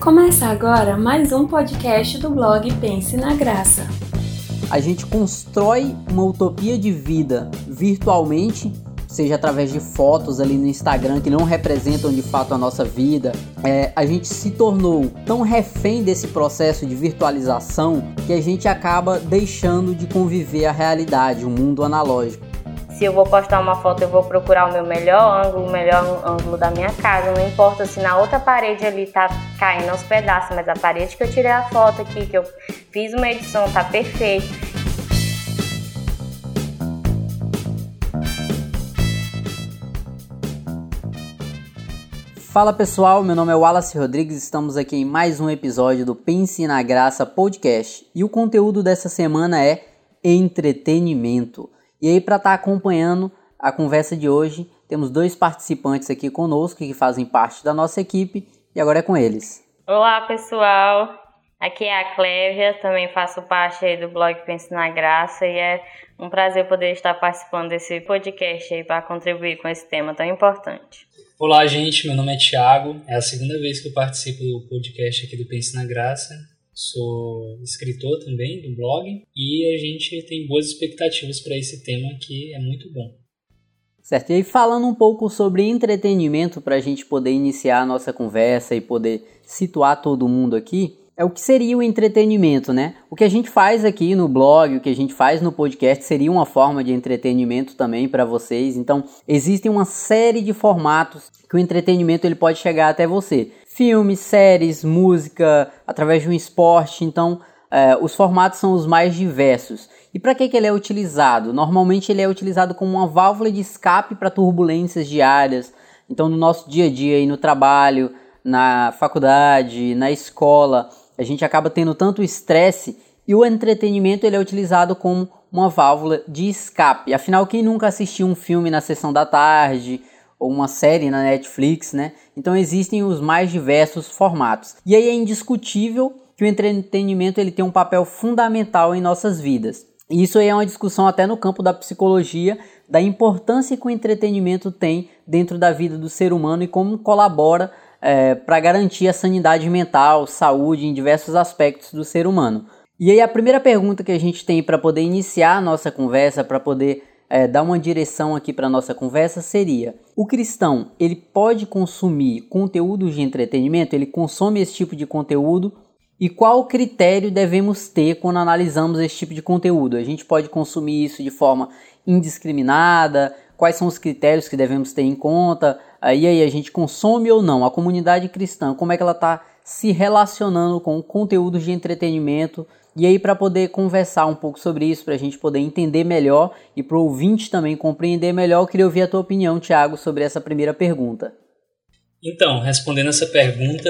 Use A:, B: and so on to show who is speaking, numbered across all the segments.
A: Começa agora mais um podcast do blog Pense na Graça.
B: A gente constrói uma utopia de vida virtualmente, seja através de fotos ali no Instagram que não representam de fato a nossa vida. É, a gente se tornou tão refém desse processo de virtualização que a gente acaba deixando de conviver a realidade, o mundo analógico
C: se eu vou postar uma foto, eu vou procurar o meu melhor ângulo, o melhor ângulo da minha casa. Não importa se na outra parede ali tá caindo aos pedaços, mas a parede que eu tirei a foto aqui, que eu fiz uma edição, tá perfeito.
B: Fala pessoal, meu nome é Wallace Rodrigues, estamos aqui em mais um episódio do Pense na Graça Podcast e o conteúdo dessa semana é entretenimento. E aí, para estar tá acompanhando a conversa de hoje, temos dois participantes aqui conosco que fazem parte da nossa equipe e agora é com eles.
C: Olá, pessoal. Aqui é a Clévia, também faço parte aí do blog Pense na Graça e é um prazer poder estar participando desse podcast aí para contribuir com esse tema tão importante.
D: Olá, gente. Meu nome é Thiago. É a segunda vez que eu participo do podcast aqui do Pense na Graça sou escritor também do blog e a gente tem boas expectativas para esse tema que é muito bom.
B: Certo, e falando um pouco sobre entretenimento para a gente poder iniciar a nossa conversa e poder situar todo mundo aqui, é o que seria o entretenimento, né? O que a gente faz aqui no blog, o que a gente faz no podcast seria uma forma de entretenimento também para vocês. Então, existem uma série de formatos que o entretenimento ele pode chegar até você filmes, séries, música, através de um esporte. Então, é, os formatos são os mais diversos. E para que, que ele é utilizado? Normalmente ele é utilizado como uma válvula de escape para turbulências diárias. Então, no nosso dia a dia, aí no trabalho, na faculdade, na escola, a gente acaba tendo tanto estresse e o entretenimento ele é utilizado como uma válvula de escape. Afinal, quem nunca assistiu um filme na sessão da tarde ou uma série na Netflix, né? Então existem os mais diversos formatos. E aí é indiscutível que o entretenimento ele tem um papel fundamental em nossas vidas. E isso aí é uma discussão até no campo da psicologia, da importância que o entretenimento tem dentro da vida do ser humano e como colabora é, para garantir a sanidade mental, saúde em diversos aspectos do ser humano. E aí a primeira pergunta que a gente tem para poder iniciar a nossa conversa, para poder é, dar uma direção aqui para nossa conversa seria: o cristão ele pode consumir conteúdo de entretenimento? Ele consome esse tipo de conteúdo? E qual critério devemos ter quando analisamos esse tipo de conteúdo? A gente pode consumir isso de forma indiscriminada? Quais são os critérios que devemos ter em conta? Aí aí a gente consome ou não? A comunidade cristã, como é que ela está se relacionando com conteúdos de entretenimento e aí, para poder conversar um pouco sobre isso, para a gente poder entender melhor e para o ouvinte também compreender melhor, eu queria ouvir a tua opinião, Tiago, sobre essa primeira pergunta.
D: Então, respondendo essa pergunta,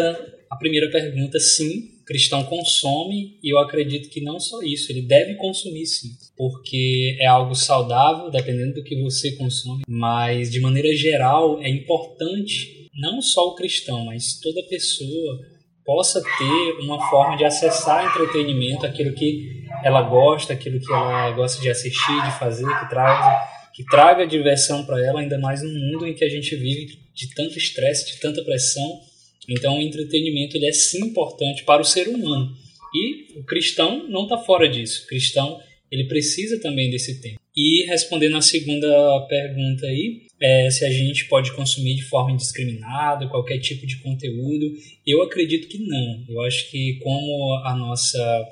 D: a primeira pergunta, sim, o cristão consome, e eu acredito que não só isso, ele deve consumir sim, porque é algo saudável, dependendo do que você consome, mas de maneira geral é importante não só o cristão, mas toda pessoa possa ter uma forma de acessar entretenimento, aquilo que ela gosta, aquilo que ela gosta de assistir, de fazer, que traga, que traga diversão para ela, ainda mais no mundo em que a gente vive de tanto estresse, de tanta pressão. Então, o entretenimento ele é sim importante para o ser humano. E o cristão não está fora disso. O cristão ele precisa também desse tempo. E respondendo à segunda pergunta aí, é, se a gente pode consumir de forma indiscriminada qualquer tipo de conteúdo, eu acredito que não. Eu acho que como a nossa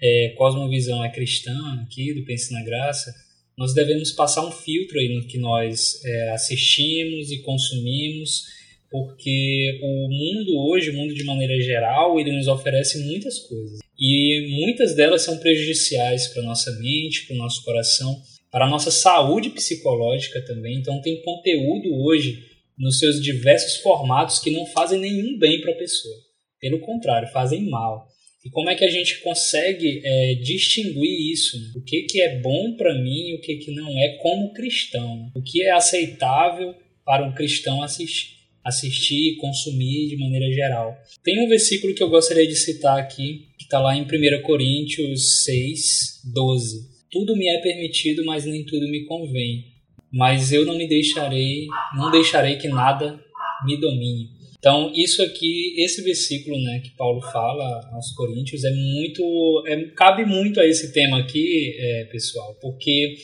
D: é, cosmovisão é cristã aqui, do Pense na Graça, nós devemos passar um filtro aí no que nós é, assistimos e consumimos, porque o mundo hoje, o mundo de maneira geral, ele nos oferece muitas coisas. E muitas delas são prejudiciais para nossa mente, para o nosso coração, para a nossa saúde psicológica também. Então, tem conteúdo hoje nos seus diversos formatos que não fazem nenhum bem para a pessoa. Pelo contrário, fazem mal. E como é que a gente consegue é, distinguir isso? O que, que é bom para mim e o que, que não é como cristão? O que é aceitável para um cristão assistir? assistir, consumir de maneira geral. Tem um versículo que eu gostaria de citar aqui, que está lá em 1 Coríntios 6, 12. Tudo me é permitido, mas nem tudo me convém. Mas eu não me deixarei, não deixarei que nada me domine. Então, isso aqui, esse versículo né, que Paulo fala aos Coríntios é muito. É, cabe muito a esse tema aqui, é, pessoal, porque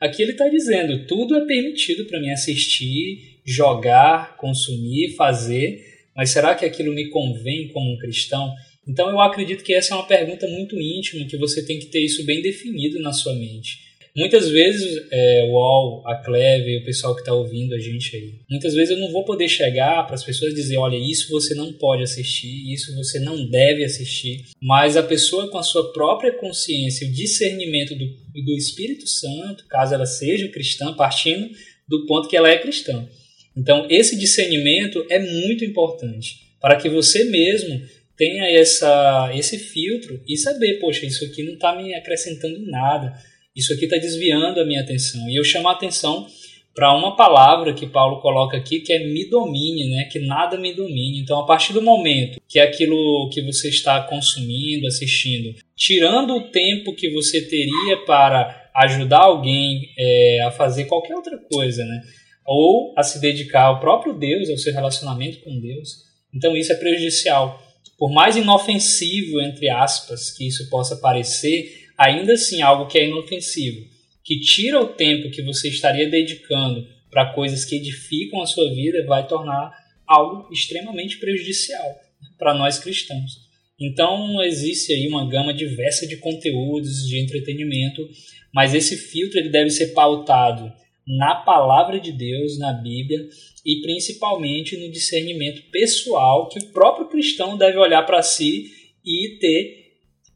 D: aqui ele está dizendo: tudo é permitido para mim assistir, jogar, consumir, fazer, mas será que aquilo me convém como um cristão? Então, eu acredito que essa é uma pergunta muito íntima, que você tem que ter isso bem definido na sua mente. Muitas vezes, é, o Al, a Cleve, o pessoal que está ouvindo a gente aí, muitas vezes eu não vou poder chegar para as pessoas dizer: olha, isso você não pode assistir, isso você não deve assistir. Mas a pessoa com a sua própria consciência, o discernimento do, do Espírito Santo, caso ela seja cristã, partindo do ponto que ela é cristã. Então, esse discernimento é muito importante para que você mesmo tenha essa, esse filtro e saber, poxa, isso aqui não está me acrescentando nada isso aqui está desviando a minha atenção. E eu chamo a atenção para uma palavra que Paulo coloca aqui, que é me domine, né? que nada me domine. Então, a partir do momento que aquilo que você está consumindo, assistindo, tirando o tempo que você teria para ajudar alguém é, a fazer qualquer outra coisa, né? ou a se dedicar ao próprio Deus, ao seu relacionamento com Deus, então isso é prejudicial. Por mais inofensivo, entre aspas, que isso possa parecer, ainda assim algo que é inofensivo, que tira o tempo que você estaria dedicando para coisas que edificam a sua vida, vai tornar algo extremamente prejudicial para nós cristãos. Então existe aí uma gama diversa de conteúdos de entretenimento, mas esse filtro ele deve ser pautado na palavra de Deus, na Bíblia e principalmente no discernimento pessoal que o próprio cristão deve olhar para si e ter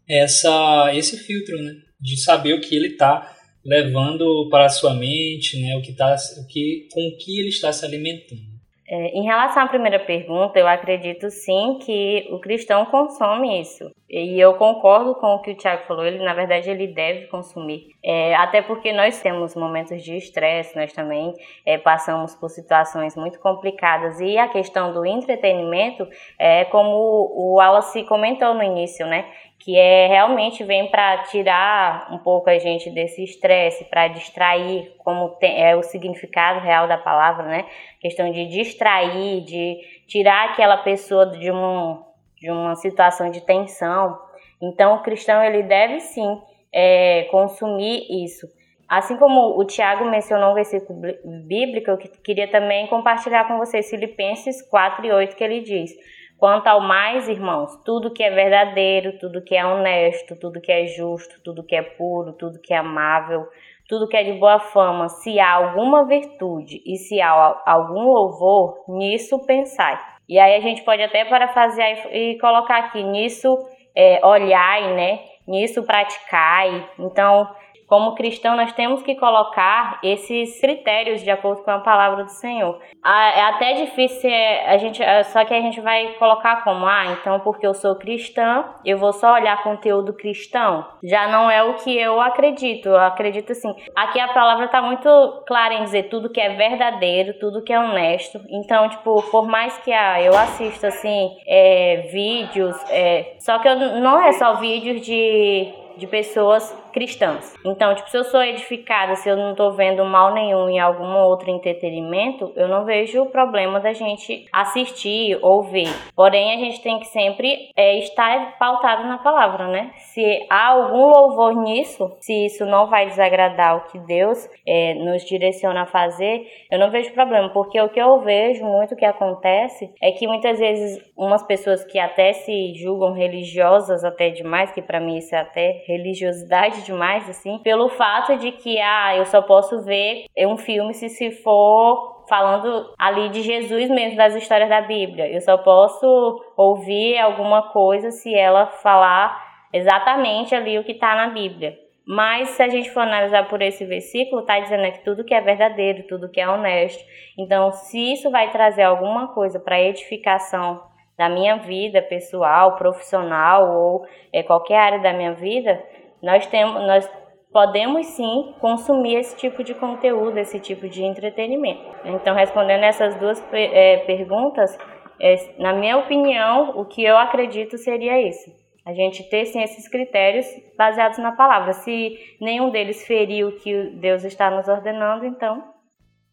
D: essa esse filtro, né, de saber o que ele está levando para a sua mente, né, o que tá, o que com o que ele está se alimentando.
C: É, em relação à primeira pergunta, eu acredito sim que o cristão consome isso. E eu concordo com o que o Tiago falou, ele na verdade ele deve consumir. É, até porque nós temos momentos de estresse, nós também é, passamos por situações muito complicadas. E a questão do entretenimento, é como o Wallace comentou no início, né? Que é realmente vem para tirar um pouco a gente desse estresse, para distrair, como tem, é o significado real da palavra, né? Questão de distrair, de tirar aquela pessoa de, um, de uma situação de tensão. Então, o cristão ele deve sim é, consumir isso. Assim como o Tiago mencionou um versículo bíblico, eu queria também compartilhar com vocês Filipenses 4 e 8, que ele diz: Quanto ao mais, irmãos, tudo que é verdadeiro, tudo que é honesto, tudo que é justo, tudo que é puro, tudo que é amável, tudo que é de boa fama, se há alguma virtude e se há algum louvor, nisso pensai. E aí a gente pode até parafrasear e colocar aqui, nisso é, olhai, né? Nisso praticai. Então, como cristão, nós temos que colocar esses critérios de acordo com a palavra do Senhor. É até difícil a gente, é, só que a gente vai colocar como, ah, então porque eu sou cristã, eu vou só olhar conteúdo cristão. Já não é o que eu acredito. Eu acredito assim. Aqui a palavra está muito clara em dizer tudo que é verdadeiro, tudo que é honesto. Então, tipo, por mais que ah, eu assista assim é, vídeos, é, só que eu, não é só vídeos de de pessoas cristãs. Então, tipo, se eu sou edificada, se eu não estou vendo mal nenhum em algum outro entretenimento, eu não vejo o problema da gente assistir ou ver. Porém, a gente tem que sempre é, estar pautado na palavra, né? Se há algum louvor nisso, se isso não vai desagradar o que Deus é, nos direciona a fazer, eu não vejo problema, porque o que eu vejo muito que acontece é que muitas vezes umas pessoas que até se julgam religiosas até demais, que para mim isso é até religiosidade demais, assim, pelo fato de que, ah, eu só posso ver um filme se se for falando ali de Jesus mesmo, das histórias da Bíblia. Eu só posso ouvir alguma coisa se ela falar exatamente ali o que está na Bíblia. Mas se a gente for analisar por esse versículo, está dizendo que tudo que é verdadeiro, tudo que é honesto. Então, se isso vai trazer alguma coisa para edificação da minha vida pessoal, profissional ou é, qualquer área da minha vida, nós temos, nós podemos sim consumir esse tipo de conteúdo, esse tipo de entretenimento. Então, respondendo essas duas é, perguntas, é, na minha opinião, o que eu acredito seria isso. A gente ter sim esses critérios baseados na palavra. Se nenhum deles feriu o que Deus está nos ordenando, então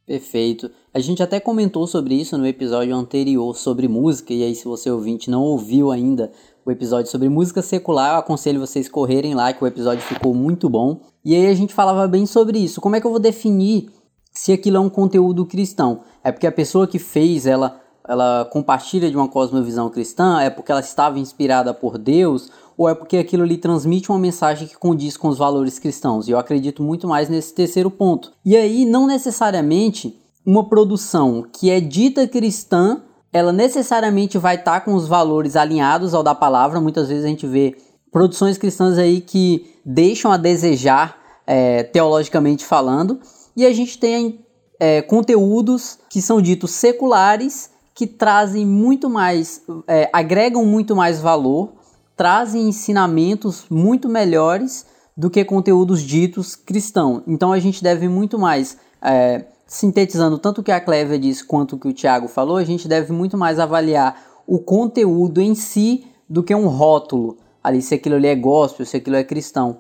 B: Perfeito. A gente até comentou sobre isso no episódio anterior sobre música, e aí se você ouvinte não ouviu ainda episódio sobre música secular, eu aconselho vocês correrem lá que o episódio ficou muito bom. E aí a gente falava bem sobre isso. Como é que eu vou definir se aquilo é um conteúdo cristão? É porque a pessoa que fez, ela ela compartilha de uma cosmovisão cristã? É porque ela estava inspirada por Deus? Ou é porque aquilo lhe transmite uma mensagem que condiz com os valores cristãos? E eu acredito muito mais nesse terceiro ponto. E aí, não necessariamente uma produção que é dita cristã, ela necessariamente vai estar tá com os valores alinhados ao da palavra. Muitas vezes a gente vê produções cristãs aí que deixam a desejar é, teologicamente falando. E a gente tem é, conteúdos que são ditos seculares que trazem muito mais, é, agregam muito mais valor, trazem ensinamentos muito melhores do que conteúdos ditos cristãos. Então a gente deve muito mais, é, sintetizando tanto o que a Clévia disse quanto o que o Tiago falou, a gente deve muito mais avaliar o conteúdo em si do que um rótulo, ali se aquilo ali é gospel, se aquilo é cristão.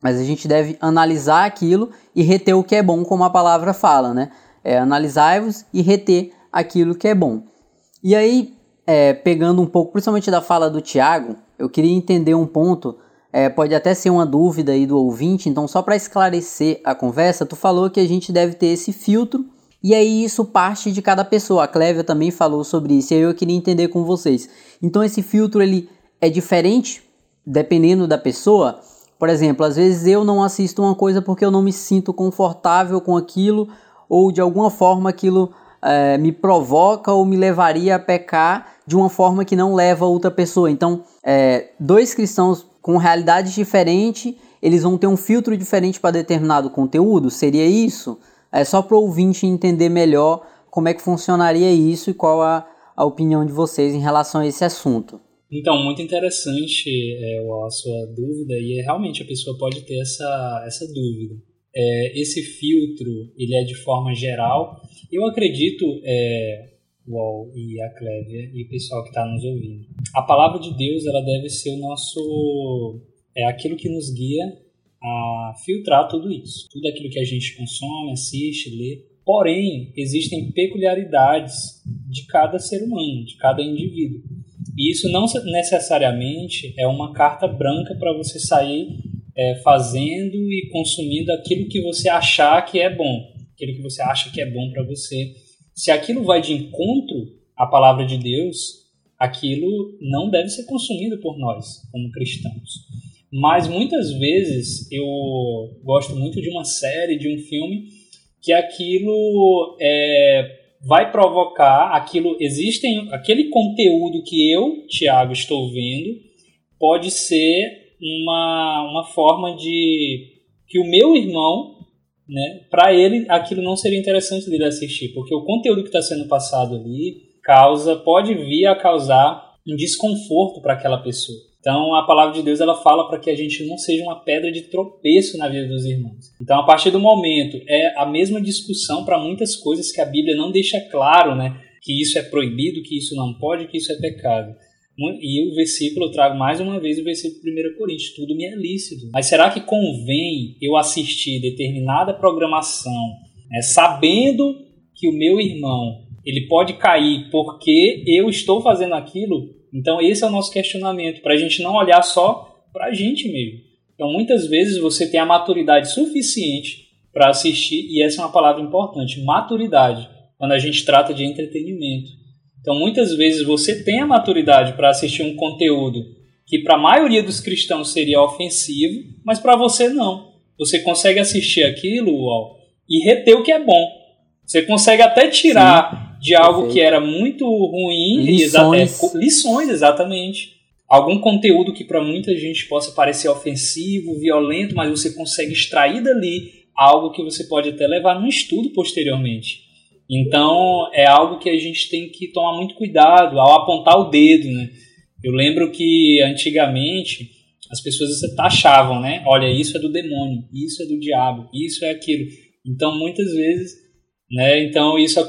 B: Mas a gente deve analisar aquilo e reter o que é bom, como a palavra fala, né? É, Analisai-vos e reter aquilo que é bom. E aí, é, pegando um pouco, principalmente da fala do Tiago, eu queria entender um ponto, é, pode até ser uma dúvida aí do ouvinte, então só para esclarecer a conversa, tu falou que a gente deve ter esse filtro, e aí isso parte de cada pessoa, a Clévia também falou sobre isso, e aí eu queria entender com vocês. Então esse filtro, ele é diferente dependendo da pessoa? Por exemplo, às vezes eu não assisto uma coisa porque eu não me sinto confortável com aquilo, ou de alguma forma aquilo é, me provoca ou me levaria a pecar de uma forma que não leva outra pessoa. Então, é, dois cristãos com realidades diferentes, eles vão ter um filtro diferente para determinado conteúdo? Seria isso? É só para o ouvinte entender melhor como é que funcionaria isso e qual a, a opinião de vocês em relação a esse assunto.
D: Então, muito interessante é, a sua dúvida e é, realmente a pessoa pode ter essa, essa dúvida é, esse filtro ele é de forma geral. Eu acredito, é, Wall e a Clévia e o pessoal que está nos ouvindo, a palavra de Deus ela deve ser o nosso é aquilo que nos guia a filtrar tudo isso, tudo aquilo que a gente consome, assiste, lê. Porém, existem peculiaridades de cada ser humano, de cada indivíduo. E isso não necessariamente é uma carta branca para você sair é, fazendo e consumindo aquilo que você achar que é bom, aquilo que você acha que é bom para você. Se aquilo vai de encontro à palavra de Deus, aquilo não deve ser consumido por nós, como cristãos. Mas muitas vezes eu gosto muito de uma série, de um filme, que aquilo é, vai provocar, aquilo existem, aquele conteúdo que eu, Tiago, estou vendo, pode ser uma, uma forma de que o meu irmão, né, para ele aquilo não seria interessante dele assistir, porque o conteúdo que está sendo passado ali causa, pode vir a causar um desconforto para aquela pessoa. Então a palavra de Deus ela fala para que a gente não seja uma pedra de tropeço na vida dos irmãos. Então a partir do momento é a mesma discussão para muitas coisas que a Bíblia não deixa claro, né, que isso é proibido, que isso não pode, que isso é pecado. E o versículo, eu trago mais uma vez o versículo 1 Coríntios: tudo me é lícito. Mas será que convém eu assistir determinada programação, né, sabendo que o meu irmão ele pode cair porque eu estou fazendo aquilo? Então, esse é o nosso questionamento, para a gente não olhar só para a gente mesmo. Então, muitas vezes você tem a maturidade suficiente para assistir, e essa é uma palavra importante: maturidade, quando a gente trata de entretenimento. Então, muitas vezes você tem a maturidade para assistir um conteúdo que para a maioria dos cristãos seria ofensivo, mas para você não. Você consegue assistir aquilo uau, e reter o que é bom. Você consegue até tirar Sim, de algo perfeito. que era muito ruim lições. Exa é, lições, exatamente. Algum conteúdo que para muita gente possa parecer ofensivo, violento, mas você consegue extrair dali algo que você pode até levar no estudo posteriormente. Então é algo que a gente tem que tomar muito cuidado ao apontar o dedo, né? Eu lembro que antigamente as pessoas taxavam, né? Olha, isso é do demônio, isso é do diabo, isso é aquilo. Então muitas vezes, né? Então isso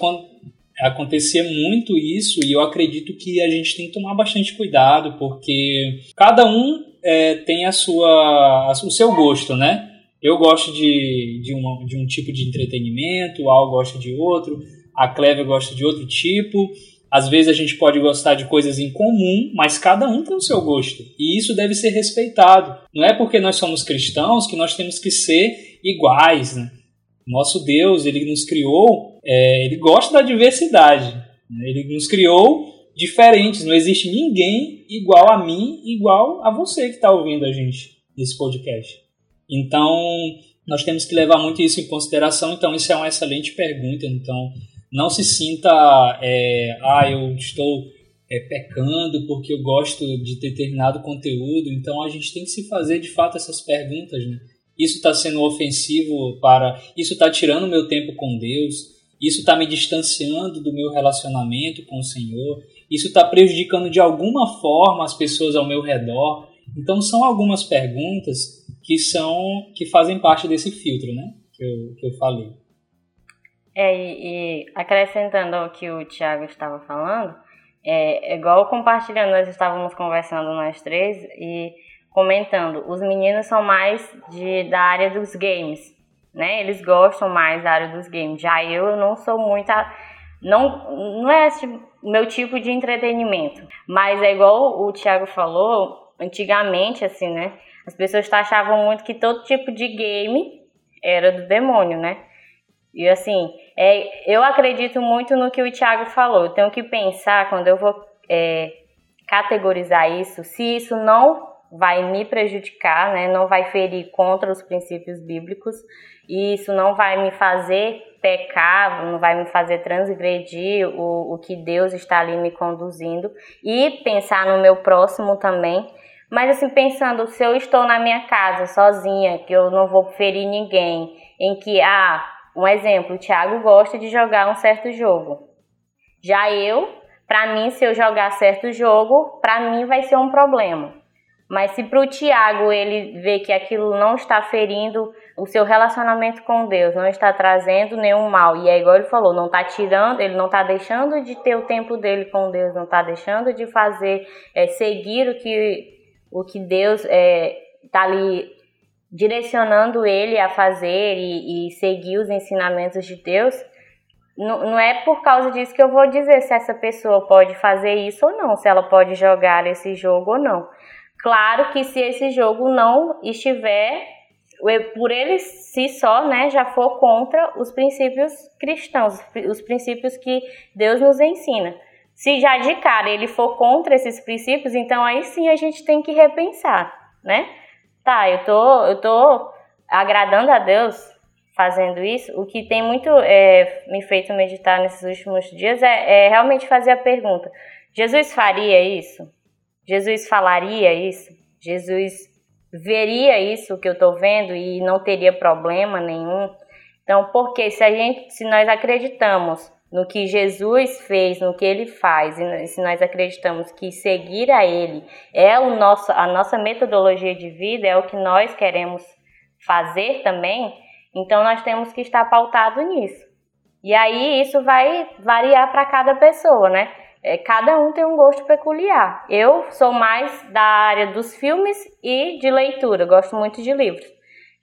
D: acontecia muito isso e eu acredito que a gente tem que tomar bastante cuidado porque cada um é, tem a sua, o seu gosto, né? Eu gosto de, de, uma, de um tipo de entretenimento, o Al gosta de outro, a Cleve gosta de outro tipo. Às vezes a gente pode gostar de coisas em comum, mas cada um tem o seu gosto. E isso deve ser respeitado. Não é porque nós somos cristãos que nós temos que ser iguais. Né? Nosso Deus, ele nos criou, é, ele gosta da diversidade. Né? Ele nos criou diferentes. Não existe ninguém igual a mim, igual a você que está ouvindo a gente nesse podcast. Então, nós temos que levar muito isso em consideração. Então, isso é uma excelente pergunta. Então, não se sinta, é, ah, eu estou é, pecando porque eu gosto de determinado conteúdo. Então, a gente tem que se fazer de fato essas perguntas, né? Isso está sendo ofensivo para. Isso está tirando o meu tempo com Deus. Isso está me distanciando do meu relacionamento com o Senhor. Isso está prejudicando de alguma forma as pessoas ao meu redor. Então, são algumas perguntas que são que fazem parte desse filtro, né? Que eu, que eu falei.
C: É, e, e acrescentando ao que o Tiago estava falando, é, é, igual compartilhando, nós estávamos conversando nós três e comentando, os meninos são mais de, da área dos games, né? Eles gostam mais da área dos games. Já eu não sou muito a, não não é esse meu tipo de entretenimento, mas é igual o Tiago falou, antigamente assim, né? As pessoas achavam muito que todo tipo de game era do demônio, né? E assim, é, eu acredito muito no que o Thiago falou. Eu tenho que pensar quando eu vou é, categorizar isso, se isso não vai me prejudicar, né? Não vai ferir contra os princípios bíblicos e isso não vai me fazer pecar, não vai me fazer transgredir o, o que Deus está ali me conduzindo e pensar no meu próximo também mas assim, pensando, se eu estou na minha casa sozinha, que eu não vou ferir ninguém, em que, ah, um exemplo, o Thiago gosta de jogar um certo jogo. Já eu, para mim, se eu jogar certo jogo, para mim vai ser um problema. Mas se para o Tiago ele vê que aquilo não está ferindo o seu relacionamento com Deus, não está trazendo nenhum mal, e é igual ele falou, não está tirando, ele não está deixando de ter o tempo dele com Deus, não está deixando de fazer, é, seguir o que o que Deus está é, tá ali direcionando ele a fazer e, e, seguir os ensinamentos de Deus, não, não é por causa disso que eu vou dizer se essa pessoa pode fazer isso ou não, se ela pode jogar esse jogo ou não. Claro que se esse jogo não estiver, por ele si só, né, já for contra os princípios cristãos, os princípios que Deus nos ensina. Se já de cara ele for contra esses princípios, então aí sim a gente tem que repensar, né? Tá, eu tô, eu tô agradando a Deus fazendo isso. O que tem muito é, me feito meditar nesses últimos dias é, é realmente fazer a pergunta: Jesus faria isso? Jesus falaria isso? Jesus veria isso que eu estou vendo e não teria problema nenhum? Então, porque se a gente, se nós acreditamos no que Jesus fez, no que ele faz, e se nós acreditamos que seguir a ele é o nosso, a nossa metodologia de vida, é o que nós queremos fazer também, então nós temos que estar pautado nisso. E aí isso vai variar para cada pessoa, né? É, cada um tem um gosto peculiar. Eu sou mais da área dos filmes e de leitura, gosto muito de livros.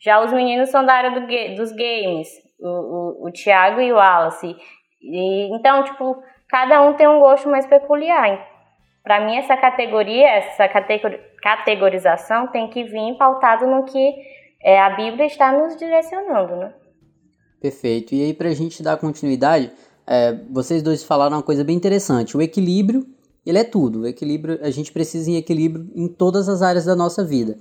C: Já os meninos são da área do, dos games, o, o, o Tiago e o Wallace. E, então, tipo, cada um tem um gosto mais peculiar. Para mim, essa categoria, essa categorização tem que vir pautado no que é, a Bíblia está nos direcionando, né?
B: Perfeito. E aí, para a gente dar continuidade, é, vocês dois falaram uma coisa bem interessante. O equilíbrio, ele é tudo. O equilíbrio, a gente precisa em equilíbrio em todas as áreas da nossa vida.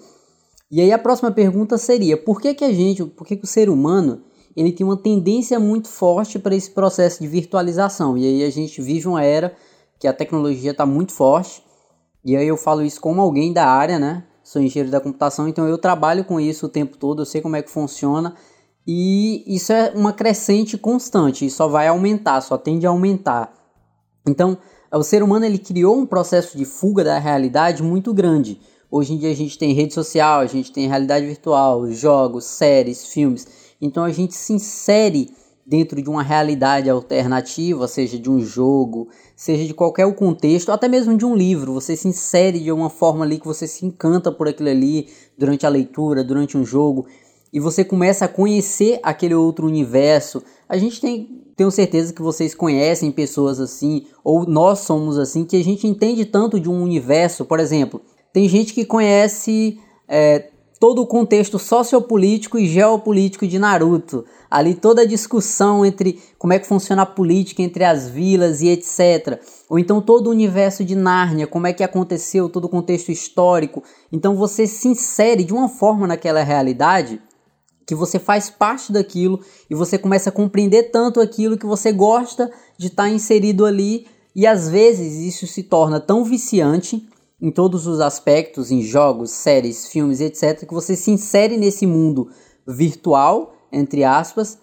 B: E aí a próxima pergunta seria: por que que a gente, por que que o ser humano ele tem uma tendência muito forte para esse processo de virtualização. E aí a gente vive uma era que a tecnologia está muito forte. E aí eu falo isso como alguém da área, né? Sou engenheiro da computação, então eu trabalho com isso o tempo todo, eu sei como é que funciona. E isso é uma crescente constante, e só vai aumentar, só tende a aumentar. Então, o ser humano ele criou um processo de fuga da realidade muito grande. Hoje em dia a gente tem rede social, a gente tem realidade virtual, jogos, séries, filmes. Então a gente se insere dentro de uma realidade alternativa, seja de um jogo, seja de qualquer contexto, até mesmo de um livro. Você se insere de uma forma ali que você se encanta por aquilo ali durante a leitura, durante um jogo. e você começa a conhecer aquele outro universo. A gente tem tenho certeza que vocês conhecem pessoas assim, ou nós somos assim, que a gente entende tanto de um universo. Por exemplo, tem gente que conhece é, todo o contexto sociopolítico e geopolítico de Naruto. Ali toda a discussão entre como é que funciona a política entre as vilas e etc. Ou então todo o universo de Nárnia, como é que aconteceu, todo o contexto histórico. Então você se insere de uma forma naquela realidade que você faz parte daquilo e você começa a compreender tanto aquilo que você gosta de estar tá inserido ali e às vezes isso se torna tão viciante em todos os aspectos, em jogos, séries, filmes, etc, que você se insere nesse mundo virtual, entre aspas,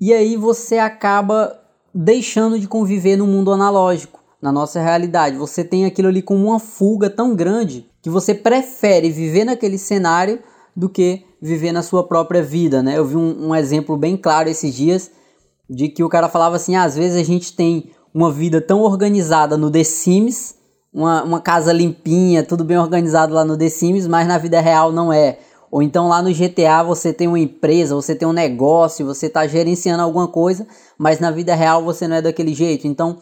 B: e aí você acaba deixando de conviver no mundo analógico, na nossa realidade. Você tem aquilo ali como uma fuga tão grande que você prefere viver naquele cenário do que viver na sua própria vida, né? Eu vi um, um exemplo bem claro esses dias de que o cara falava assim, ah, às vezes a gente tem uma vida tão organizada no The Sims, uma, uma casa limpinha, tudo bem organizado lá no The Sims, mas na vida real não é. Ou então lá no GTA você tem uma empresa, você tem um negócio, você está gerenciando alguma coisa, mas na vida real você não é daquele jeito. Então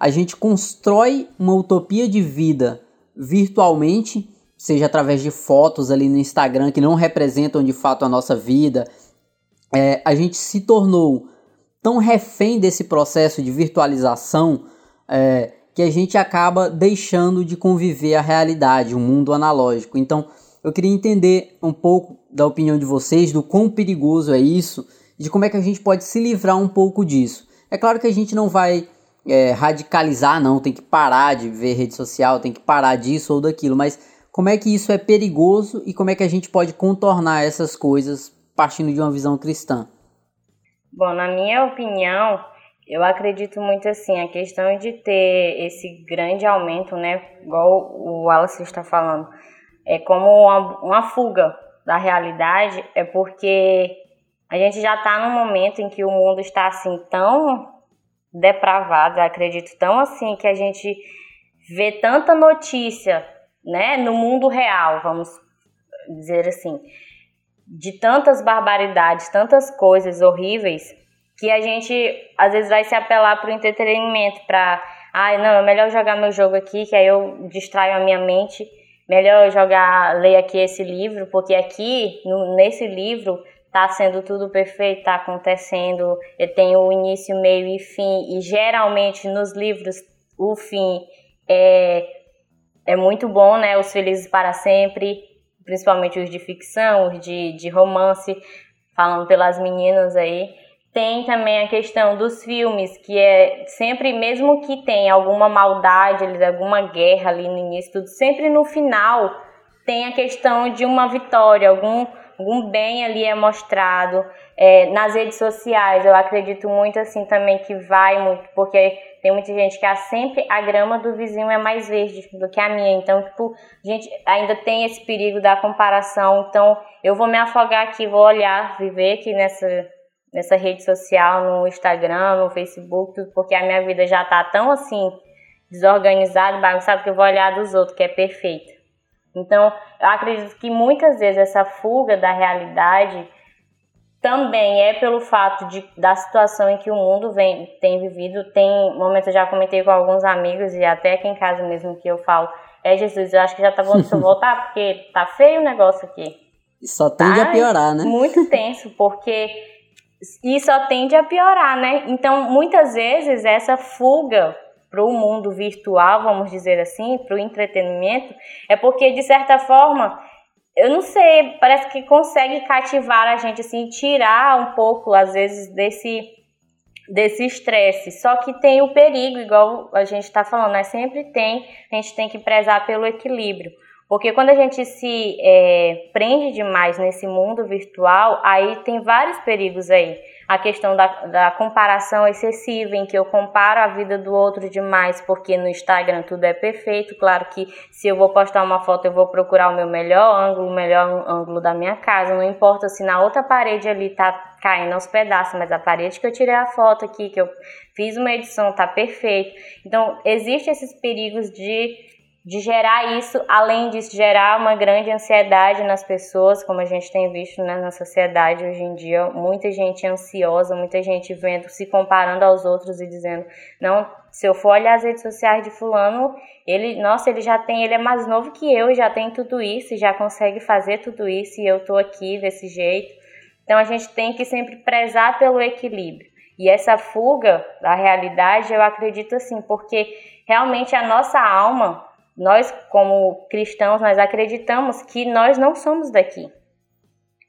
B: a gente constrói uma utopia de vida virtualmente seja através de fotos ali no Instagram que não representam de fato a nossa vida. É, a gente se tornou tão refém desse processo de virtualização é, que a gente acaba deixando de conviver a realidade, o mundo analógico. Então, eu queria entender um pouco da opinião de vocês, do quão perigoso é isso, de como é que a gente pode se livrar um pouco disso. É claro que a gente não vai é, radicalizar, não, tem que parar de ver rede social, tem que parar disso ou daquilo, mas como é que isso é perigoso e como é que a gente pode contornar essas coisas partindo de uma visão cristã?
C: Bom, na minha opinião, eu acredito muito assim, a questão de ter esse grande aumento, né, igual o Wallace está falando, é como uma, uma fuga da realidade, é porque a gente já está num momento em que o mundo está assim tão depravado, acredito tão assim que a gente vê tanta notícia né, no mundo real, vamos dizer assim, de tantas barbaridades, tantas coisas horríveis, que a gente às vezes vai se apelar para o entretenimento, para, ai, ah, não, é melhor jogar meu jogo aqui, que aí eu distraio a minha mente, melhor jogar, ler aqui esse livro, porque aqui, no, nesse livro, tá sendo tudo perfeito, tá acontecendo, ele tem o início, meio e fim, e geralmente nos livros o fim é é muito bom, né? Os Felizes para Sempre, principalmente os de ficção, os de, de romance, falando pelas meninas aí. Tem também a questão dos filmes, que é sempre, mesmo que tenha alguma maldade, alguma guerra ali no início, tudo, sempre no final tem a questão de uma vitória, algum, algum bem ali é mostrado. É, nas redes sociais, eu acredito muito assim também que vai muito, porque tem muita gente que há sempre a grama do vizinho é mais verde do que a minha. Então, tipo, a gente ainda tem esse perigo da comparação. Então, eu vou me afogar aqui, vou olhar, viver aqui nessa, nessa rede social, no Instagram, no Facebook, porque a minha vida já tá tão assim desorganizada, bagunçada, que eu vou olhar dos outros, que é perfeita. Então, eu acredito que muitas vezes essa fuga da realidade também é pelo fato de, da situação em que o mundo vem, tem vivido. Tem momentos, eu já comentei com alguns amigos e até aqui em casa mesmo que eu falo, é Jesus, eu acho que já tá bom de eu voltar, porque tá feio o negócio aqui.
B: E só tende tá a piorar, né?
C: Muito tenso, porque e só tende a piorar, né? Então, muitas vezes, essa fuga para o mundo virtual, vamos dizer assim, para o entretenimento, é porque, de certa forma, eu não sei, parece que consegue cativar a gente, assim, tirar um pouco, às vezes, desse desse estresse. Só que tem o perigo, igual a gente está falando, né? Sempre tem, a gente tem que prezar pelo equilíbrio. Porque quando a gente se é, prende demais nesse mundo virtual, aí tem vários perigos aí a questão da, da comparação excessiva, em que eu comparo a vida do outro demais, porque no Instagram tudo é perfeito. Claro que se eu vou postar uma foto, eu vou procurar o meu melhor ângulo, o melhor ângulo da minha casa. Não importa se na outra parede ali tá caindo aos pedaços, mas a parede que eu tirei a foto aqui, que eu fiz uma edição, tá perfeito. Então, existem esses perigos de de gerar isso, além de gerar uma grande ansiedade nas pessoas, como a gente tem visto né, na sociedade hoje em dia, muita gente ansiosa, muita gente vendo, se comparando aos outros e dizendo, não, se eu for olhar as redes sociais de fulano, ele, nossa, ele já tem, ele é mais novo que eu, já tem tudo isso, já consegue fazer tudo isso e eu tô aqui desse jeito. Então a gente tem que sempre prezar pelo equilíbrio. E essa fuga da realidade, eu acredito assim, porque realmente a nossa alma nós, como cristãos, nós acreditamos que nós não somos daqui.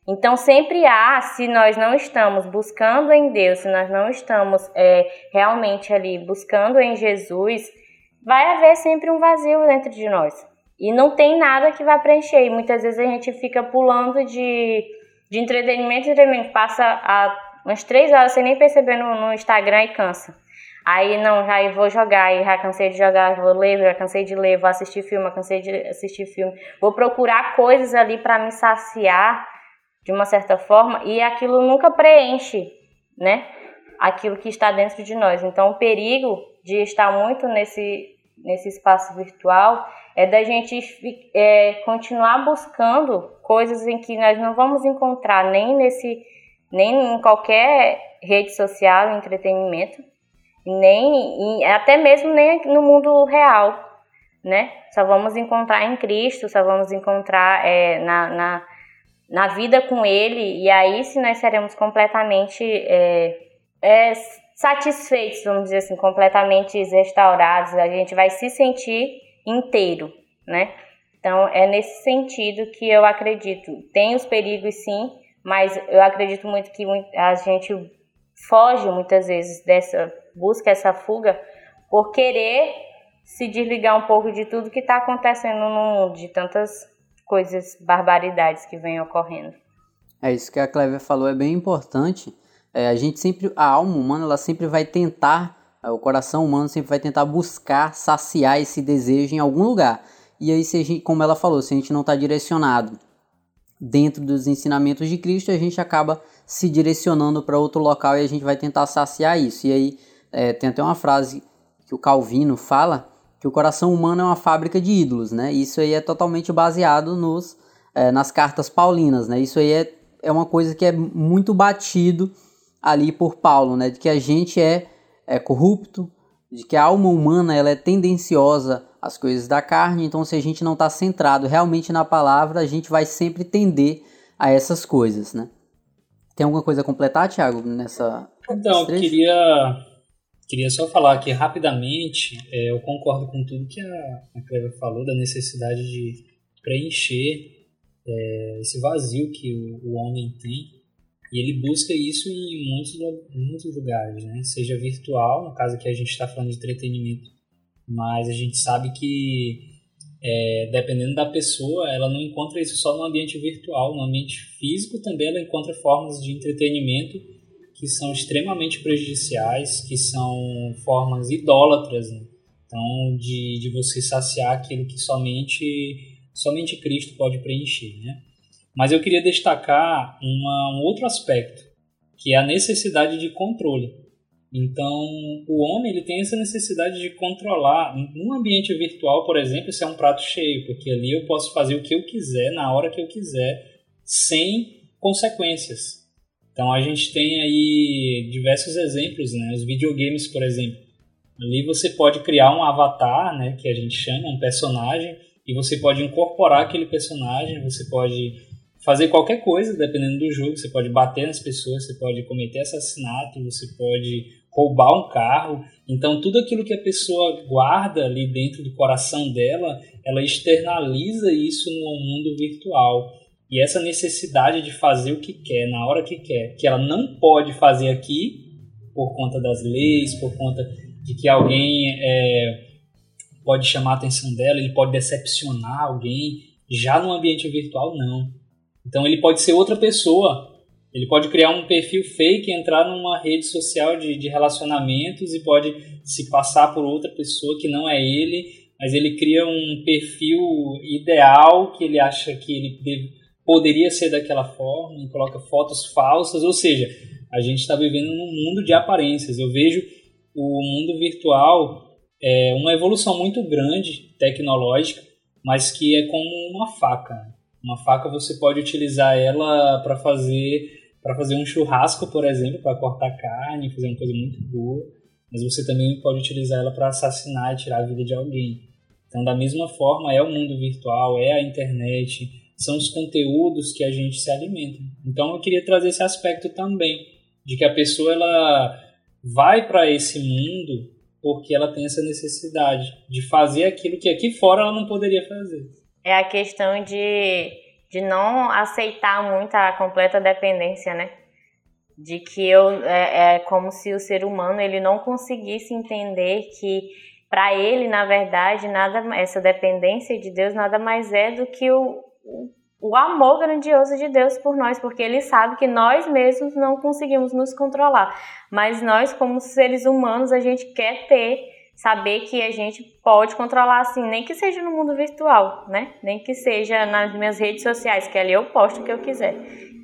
C: Então, sempre há, se nós não estamos buscando em Deus, se nós não estamos é, realmente ali buscando em Jesus, vai haver sempre um vazio dentro de nós. E não tem nada que vai preencher. E muitas vezes a gente fica pulando de, de entretenimento em entretenimento, passa a, umas três horas sem nem perceber no, no Instagram e cansa. Aí não, já vou jogar, já cansei de jogar, vou ler, já cansei de ler, vou assistir filme, cansei de assistir filme. Vou procurar coisas ali para me saciar de uma certa forma e aquilo nunca preenche, né? Aquilo que está dentro de nós. Então, o perigo de estar muito nesse nesse espaço virtual é da gente é, continuar buscando coisas em que nós não vamos encontrar nem nesse nem em qualquer rede social, entretenimento, nem até mesmo nem no mundo real, né? Só vamos encontrar em Cristo, só vamos encontrar é, na, na, na, vida com Ele, e aí se nós seremos completamente é, é, satisfeitos, vamos dizer assim, completamente restaurados, a gente vai se sentir inteiro, né? Então é nesse sentido que eu acredito. Tem os perigos sim, mas eu acredito muito que a gente foge muitas vezes dessa busca essa fuga por querer se desligar um pouco de tudo que está acontecendo no mundo, de tantas coisas, barbaridades que vêm ocorrendo.
B: É isso que a Clever falou, é bem importante. É, a gente sempre, a alma humana, ela sempre vai tentar, é, o coração humano sempre vai tentar buscar saciar esse desejo em algum lugar. E aí, se gente, como ela falou, se a gente não está direcionado dentro dos ensinamentos de Cristo, a gente acaba se direcionando para outro local e a gente vai tentar saciar isso. E aí é, tem até uma frase que o Calvino fala que o coração humano é uma fábrica de ídolos, né? Isso aí é totalmente baseado nos, é, nas cartas paulinas, né? Isso aí é, é uma coisa que é muito batido ali por Paulo, né? De que a gente é, é corrupto, de que a alma humana ela é tendenciosa às coisas da carne, então se a gente não está centrado realmente na palavra, a gente vai sempre tender a essas coisas, né? Tem alguma coisa a completar, Thiago, nessa...
D: Então, eu queria Queria só falar aqui rapidamente, é, eu concordo com tudo que a, a Cleber falou, da necessidade de preencher é, esse vazio que o, o, homem tem. E ele busca isso em muitos, muitos lugares, né? seja virtual, no caso que a gente está falando de entretenimento, mas a gente sabe que é, dependendo da pessoa, ela não encontra isso só no ambiente virtual, no ambiente físico também ela encontra formas de entretenimento que são extremamente prejudiciais, que são formas idólatras, né? então de, de você saciar aquilo que somente somente Cristo pode preencher, né? Mas eu queria destacar uma, um outro aspecto, que é a necessidade de controle. Então, o homem ele tem essa necessidade de controlar. Num ambiente virtual, por exemplo, isso é um prato cheio, porque ali eu posso fazer o que eu quiser, na hora que eu quiser, sem consequências. Então a gente tem aí diversos exemplos, né? Os videogames, por exemplo. Ali você pode criar um avatar, né, que a gente chama, um personagem, e você pode incorporar aquele personagem, você pode fazer qualquer coisa, dependendo do jogo. Você pode bater nas pessoas, você pode cometer assassinato, você pode roubar um carro. Então, tudo aquilo que a pessoa guarda ali dentro do coração dela, ela externaliza isso no mundo virtual. E essa necessidade de fazer o que quer, na hora que quer, que ela não pode fazer aqui, por conta das leis, por conta de que alguém é, pode chamar a atenção dela, ele pode decepcionar alguém, já no ambiente virtual, não. Então ele pode ser outra pessoa. Ele pode criar um perfil fake, entrar numa rede social de, de relacionamentos e pode se passar por outra pessoa que não é ele, mas ele cria um perfil ideal que ele acha que ele deve, poderia ser daquela forma, e coloca fotos falsas, ou seja, a gente está vivendo num mundo de aparências. Eu vejo o mundo virtual é uma evolução muito grande tecnológica, mas que é como uma faca. Uma faca você pode utilizar ela para fazer para fazer um churrasco, por exemplo, para cortar carne, fazer uma coisa muito boa, mas você também pode utilizar ela para assassinar e tirar a vida de alguém. Então, da mesma forma, é o mundo virtual, é a internet, são os conteúdos que a gente se alimenta. Então, eu queria trazer esse aspecto também, de que a pessoa ela vai para esse mundo porque ela tem essa necessidade de fazer aquilo que aqui fora ela não poderia fazer.
C: É a questão de, de não aceitar muito a completa dependência, né? De que eu é, é como se o ser humano ele não conseguisse entender que para ele, na verdade, nada essa dependência de Deus nada mais é do que o, o amor grandioso de Deus por nós, porque Ele sabe que nós mesmos não conseguimos nos controlar, mas nós, como seres humanos, a gente quer ter, saber que a gente pode controlar assim, nem que seja no mundo virtual, né? Nem que seja nas minhas redes sociais, que ali eu posto o que eu quiser,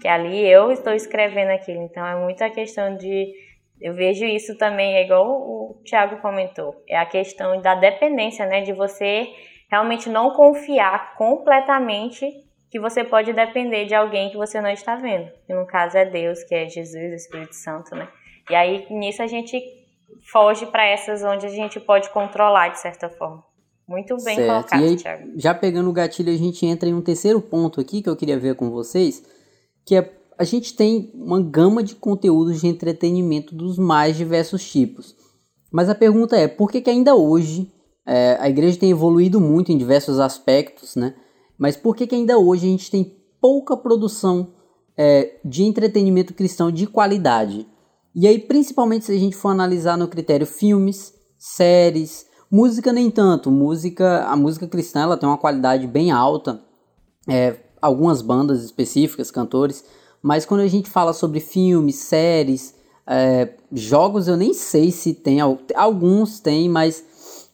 C: que ali eu estou escrevendo aquilo. Então é muita questão de eu vejo isso também, é igual o Thiago comentou, é a questão da dependência, né? De você realmente não confiar completamente que você pode depender de alguém que você não está vendo. Que no caso é Deus, que é Jesus, o Espírito Santo, né? E aí nisso a gente foge para essas onde a gente pode controlar de certa forma. Muito bem certo. colocado, aí, Thiago.
B: Já pegando o gatilho, a gente entra em um terceiro ponto aqui que eu queria ver com vocês, que é a gente tem uma gama de conteúdos de entretenimento dos mais diversos tipos. Mas a pergunta é, por que, que ainda hoje é, a igreja tem evoluído muito em diversos aspectos, né? Mas por que, que ainda hoje a gente tem pouca produção é, de entretenimento cristão de qualidade? E aí, principalmente se a gente for analisar no critério filmes, séries, música nem tanto. Música, a música cristã ela tem uma qualidade bem alta. É, algumas bandas específicas, cantores. Mas quando a gente fala sobre filmes, séries, é, jogos, eu nem sei se tem. Alguns tem, mas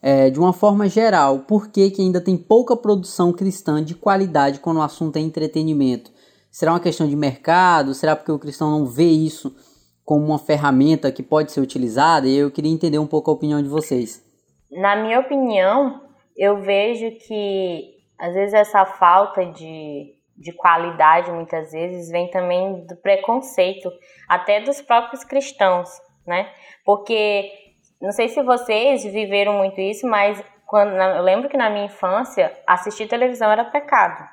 B: é, de uma forma geral, por que, que ainda tem pouca produção cristã de qualidade quando o assunto é entretenimento? Será uma questão de mercado? Será porque o cristão não vê isso como uma ferramenta que pode ser utilizada? E eu queria entender um pouco a opinião de vocês.
C: Na minha opinião, eu vejo que às vezes essa falta de, de qualidade muitas vezes vem também do preconceito, até dos próprios cristãos, né? Porque não sei se vocês viveram muito isso, mas quando, eu lembro que na minha infância assistir televisão era pecado.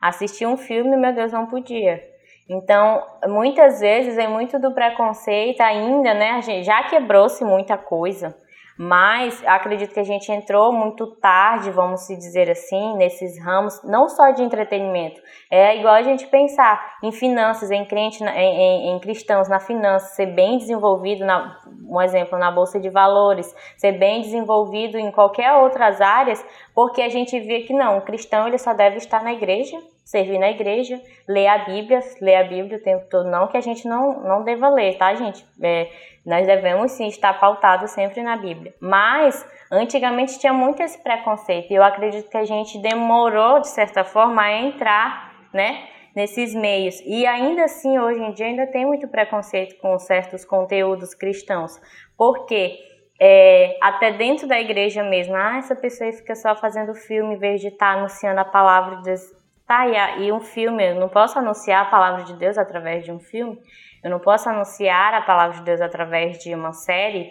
C: Assistir um filme, meu Deus, não podia. Então, muitas vezes é muito do preconceito ainda, né? Já quebrou-se muita coisa. Mas acredito que a gente entrou muito tarde, vamos se dizer assim, nesses ramos, não só de entretenimento. É igual a gente pensar em finanças, em, crente, em, em, em cristãos, na finança, ser bem desenvolvido, na, um exemplo, na Bolsa de Valores, ser bem desenvolvido em qualquer outras áreas, porque a gente vê que não, o cristão ele só deve estar na igreja, servir na igreja, ler a Bíblia, ler a Bíblia o tempo todo, não que a gente não, não deva ler, tá, gente? É, nós devemos sim estar pautados sempre na Bíblia. Mas antigamente tinha muito esse preconceito e eu acredito que a gente demorou de certa forma a entrar, né, nesses meios. E ainda assim, hoje em dia ainda tem muito preconceito com certos conteúdos cristãos. Porque é, até dentro da igreja mesmo, ah, essa pessoa fica só fazendo filme em vez de estar tá anunciando a palavra de Deus. Tá, e, e um filme, eu não posso anunciar a palavra de Deus através de um filme. Eu não posso anunciar a palavra de Deus através de uma série,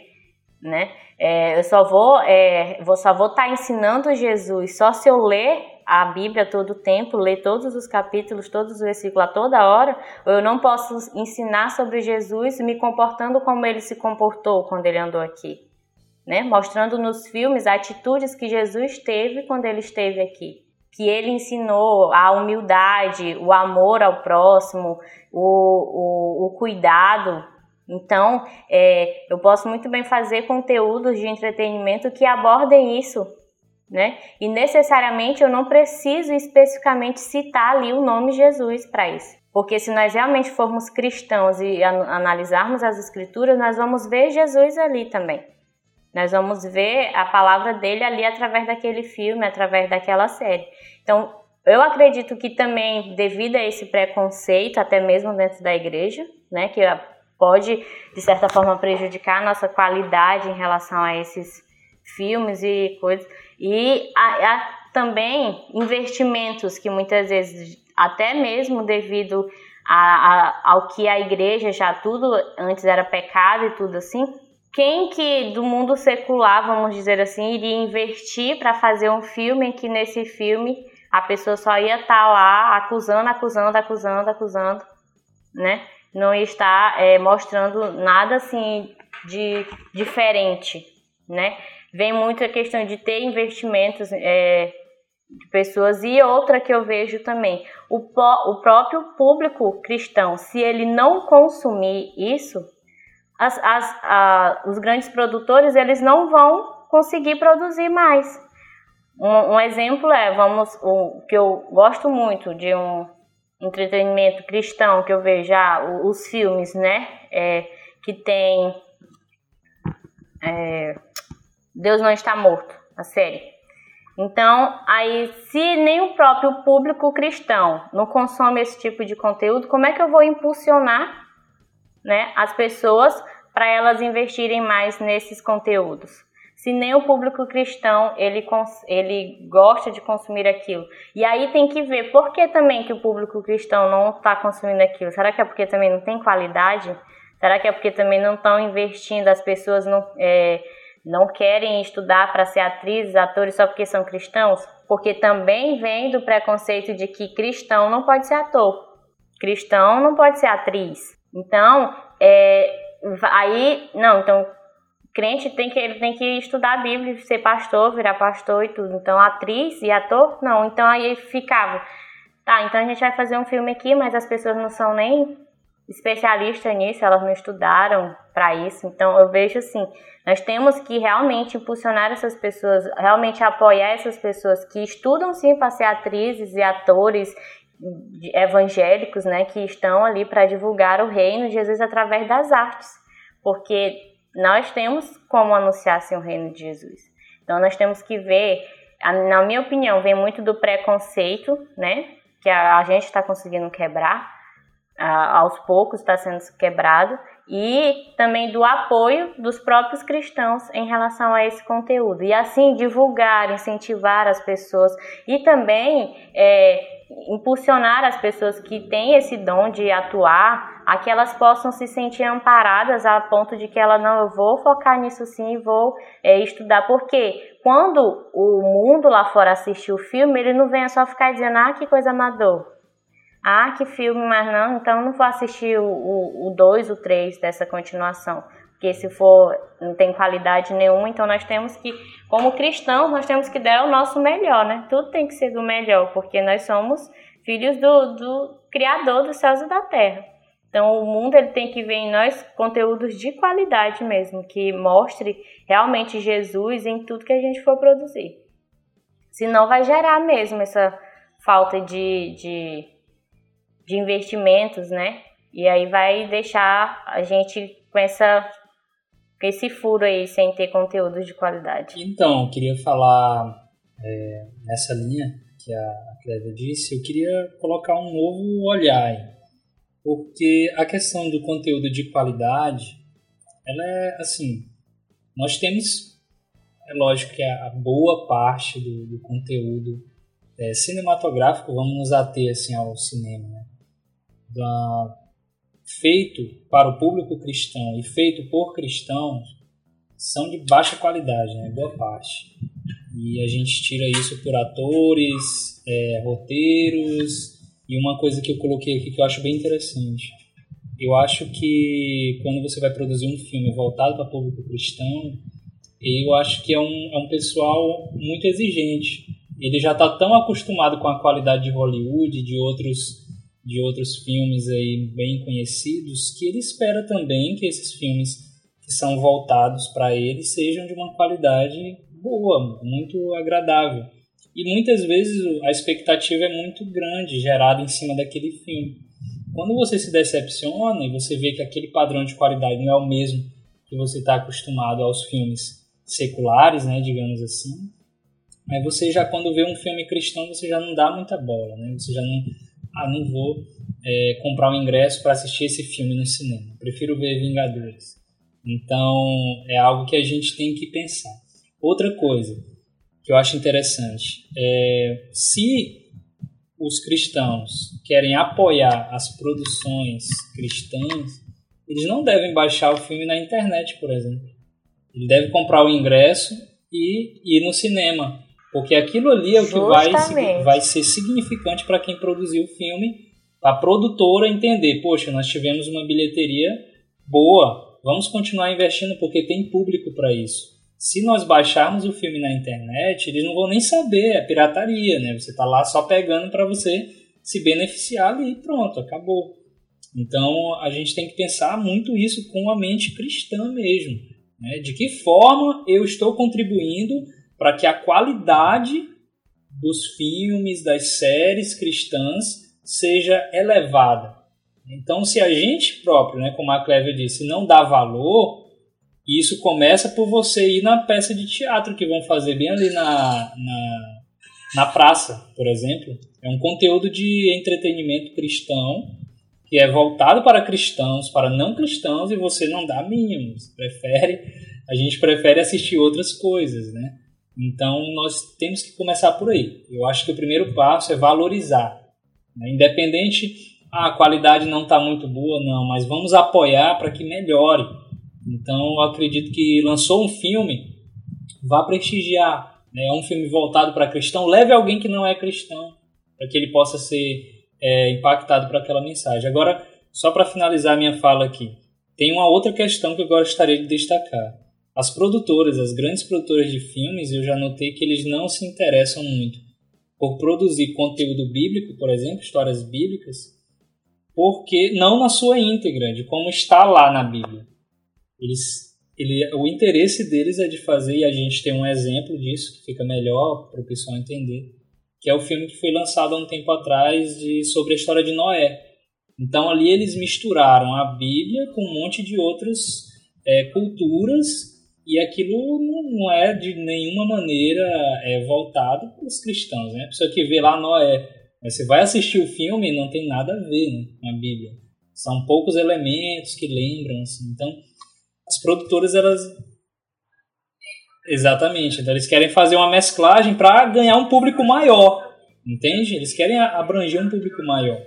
C: né? É, eu só vou, é, vou só vou estar tá ensinando Jesus só se eu ler a Bíblia todo o tempo, ler todos os capítulos, todos os versículos a toda hora, ou eu não posso ensinar sobre Jesus me comportando como ele se comportou quando ele andou aqui, né? Mostrando nos filmes atitudes que Jesus teve quando ele esteve aqui que ele ensinou a humildade, o amor ao próximo, o, o, o cuidado. Então, é, eu posso muito bem fazer conteúdos de entretenimento que abordem isso, né? E necessariamente eu não preciso especificamente citar ali o nome Jesus para isso. Porque se nós realmente formos cristãos e analisarmos as escrituras, nós vamos ver Jesus ali também. Nós vamos ver a palavra dele ali através daquele filme, através daquela série. Então, eu acredito que também, devido a esse preconceito, até mesmo dentro da igreja, né, que pode, de certa forma, prejudicar a nossa qualidade em relação a esses filmes e coisas. E há, há também investimentos que muitas vezes, até mesmo devido a, a, ao que a igreja já tudo antes era pecado e tudo assim, quem que do mundo secular, vamos dizer assim, iria investir para fazer um filme em que nesse filme a pessoa só ia estar tá lá acusando, acusando, acusando, acusando, né? Não ia estar é, mostrando nada assim de diferente, né? Vem muito a questão de ter investimentos é, de pessoas e outra que eu vejo também, o, o próprio público cristão, se ele não consumir isso, as, as, a, os grandes produtores eles não vão conseguir produzir mais. Um, um exemplo é, vamos, o que eu gosto muito de um entretenimento cristão que eu vejo já, ah, os filmes, né, é, que tem é, Deus não está morto, a série. Então, aí, se nem o próprio público cristão não consome esse tipo de conteúdo, como é que eu vou impulsionar né, as pessoas para elas investirem mais nesses conteúdos? Se nem o público cristão ele, ele gosta de consumir aquilo. E aí tem que ver por que também que o público cristão não está consumindo aquilo. Será que é porque também não tem qualidade? Será que é porque também não estão investindo, as pessoas não, é, não querem estudar para ser atrizes, atores só porque são cristãos? Porque também vem do preconceito de que cristão não pode ser ator, cristão não pode ser atriz. Então, é, aí, não, então crente tem que ele tem que estudar a Bíblia, ser pastor, virar pastor e tudo. Então, atriz e ator, não. Então aí ficava, tá, então a gente vai fazer um filme aqui, mas as pessoas não são nem especialistas nisso, elas não estudaram para isso. Então eu vejo assim, nós temos que realmente impulsionar essas pessoas, realmente apoiar essas pessoas que estudam sim para ser atrizes e atores evangélicos, né, que estão ali para divulgar o reino de Jesus através das artes, porque nós temos como anunciar assim, o reino de Jesus. Então nós temos que ver, na minha opinião, vem muito do preconceito, né, que a, gente está conseguindo quebrar aos poucos está sendo quebrado e também do apoio dos próprios cristãos em relação a esse conteúdo e assim divulgar, incentivar as pessoas e também é, impulsionar as pessoas que têm esse dom de atuar a que elas possam se sentir amparadas a ponto de que ela não eu vou focar nisso sim vou é, estudar. Porque quando o mundo lá fora assistir o filme ele não vem só ficar dizendo ah que coisa amador. Ah, que filme, mas não, então não vou assistir o 2, o 3 dessa continuação. Porque se for, não tem qualidade nenhuma, então nós temos que, como cristãos, nós temos que dar o nosso melhor, né? Tudo tem que ser do melhor, porque nós somos filhos do, do Criador dos céus e da terra. Então o mundo ele tem que ver em nós conteúdos de qualidade mesmo, que mostre realmente Jesus em tudo que a gente for produzir. Senão vai gerar mesmo essa falta de, de de investimentos, né? E aí vai deixar a gente com essa esse furo aí sem ter conteúdo de qualidade.
D: Então, eu queria falar é, nessa linha que a Clévia disse, eu queria colocar um novo olhar aí, porque a questão do conteúdo de qualidade, ela é assim, nós temos, é lógico que a boa parte do, do conteúdo é, cinematográfico, vamos nos ater assim ao cinema, né? da, feito para o público cristão e feito por cristãos são de baixa qualidade, né? boa parte. E a gente tira isso por atores, é, roteiros e uma coisa que eu coloquei aqui que eu acho bem interessante. Eu acho que quando você vai produzir um filme voltado para público cristão, eu acho que é um, é um pessoal muito exigente. Ele já está tão acostumado com a qualidade de Hollywood, de outros de outros filmes aí bem conhecidos, que ele espera também que esses filmes que são voltados para ele sejam de uma qualidade boa, muito agradável. E muitas vezes a expectativa é muito grande, gerada em cima daquele filme. Quando você se decepciona e você vê que aquele padrão de qualidade não é o mesmo que você está acostumado aos filmes seculares, né, digamos assim, aí você já quando vê um filme cristão você já não dá muita bola, né? Você já não ah, não vou é, comprar um ingresso para assistir esse filme no cinema. Prefiro ver Vingadores. Então, é algo que a gente tem que pensar. Outra coisa que eu acho interessante é se os cristãos querem apoiar as produções cristãs, eles não devem baixar o filme na internet, por exemplo. Ele deve comprar o ingresso e ir no cinema. Porque aquilo ali é o que vai, vai ser significante para quem produziu o filme, a produtora entender, poxa, nós tivemos uma bilheteria boa, vamos continuar investindo porque tem público para isso. Se nós baixarmos o filme na internet, eles não vão nem saber, é pirataria, né? Você está lá só pegando para você se beneficiar ali e pronto, acabou. Então a gente tem que pensar muito isso com a mente cristã mesmo. Né? De que forma eu estou contribuindo para que a qualidade dos filmes, das séries cristãs seja elevada. Então, se a gente próprio, né, como a Clévia disse, não dá valor, isso começa por você ir na peça de teatro que vão fazer bem ali na, na, na praça, por exemplo. É um conteúdo de entretenimento cristão que é voltado para cristãos, para não cristãos, e você não dá mínimos. Prefere, a gente prefere assistir outras coisas, né? Então nós temos que começar por aí. Eu acho que o primeiro passo é valorizar. Né? Independente, ah, a qualidade não está muito boa, não, mas vamos apoiar para que melhore. Então eu acredito que lançou um filme, vá prestigiar. Né? É um filme voltado para cristão, leve alguém que não é cristão, para que ele possa ser é, impactado por aquela mensagem. Agora, só para finalizar minha fala aqui, tem uma outra questão que eu gostaria de destacar. As produtoras, as grandes produtoras de filmes, eu já notei que eles não se interessam muito por produzir conteúdo bíblico, por exemplo, histórias bíblicas, porque não na sua íntegra, de como está lá na Bíblia. Eles, ele, o interesse deles é de fazer, e a gente tem um exemplo disso que fica melhor para o pessoal entender, que é o filme que foi lançado há um tempo atrás de, sobre a história de Noé. Então ali eles misturaram a Bíblia com um monte de outras é, culturas e aquilo não é de nenhuma maneira é, voltado para os cristãos. Né? A pessoa que vê lá Noé, você vai assistir o filme não tem nada a ver né, com a Bíblia. São poucos elementos que lembram. Assim. Então, as produtoras elas Exatamente. Então eles querem fazer uma mesclagem para ganhar um público maior, entende? Eles querem abranger um público maior.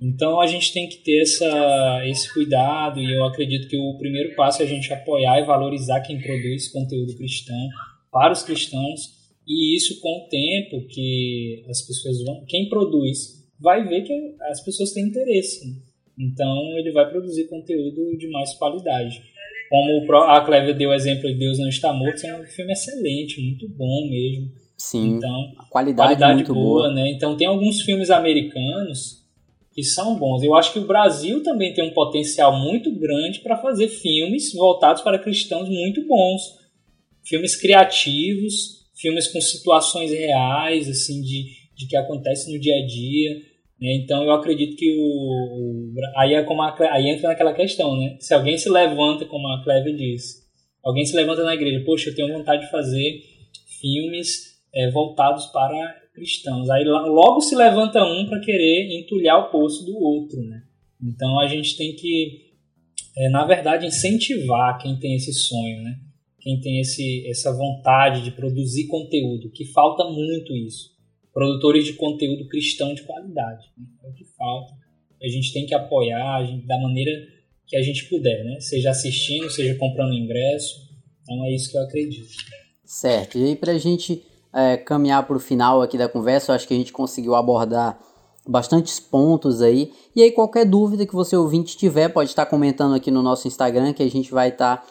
D: Então a gente tem que ter essa, esse cuidado e eu acredito que o primeiro passo é a gente apoiar e valorizar quem produz conteúdo cristão para os cristãos e isso com o tempo que as pessoas vão, quem produz vai ver que as pessoas têm interesse. Então ele vai produzir conteúdo de mais qualidade. Como a Clévia deu o exemplo de Deus Não Está Morto, é um filme excelente, muito bom mesmo.
B: Sim, então, a qualidade, qualidade muito boa, boa.
D: né? Então tem alguns filmes americanos que são bons. Eu acho que o Brasil também tem um potencial muito grande para fazer filmes voltados para cristãos muito bons. Filmes criativos, filmes com situações reais, assim, de, de que acontece no dia a dia. Né? Então eu acredito que o, aí é como a, aí entra naquela questão, né? Se alguém se levanta, como a Cleve disse, alguém se levanta na igreja, poxa, eu tenho vontade de fazer filmes é, voltados para cristãos. Aí logo se levanta um para querer entulhar o poço do outro, né? Então a gente tem que, é, na verdade, incentivar quem tem esse sonho, né? Quem tem esse, essa vontade de produzir conteúdo, que falta muito isso produtores de conteúdo cristão de qualidade. Né? É o que falta. A gente tem que apoiar gente, da maneira que a gente puder, né? Seja assistindo, seja comprando ingresso. Então é isso que eu acredito.
B: Certo. E aí para a gente é, caminhar para o final aqui da conversa, eu acho que a gente conseguiu abordar bastantes pontos aí. E aí qualquer dúvida que você ouvinte tiver, pode estar comentando aqui no nosso Instagram, que a gente vai estar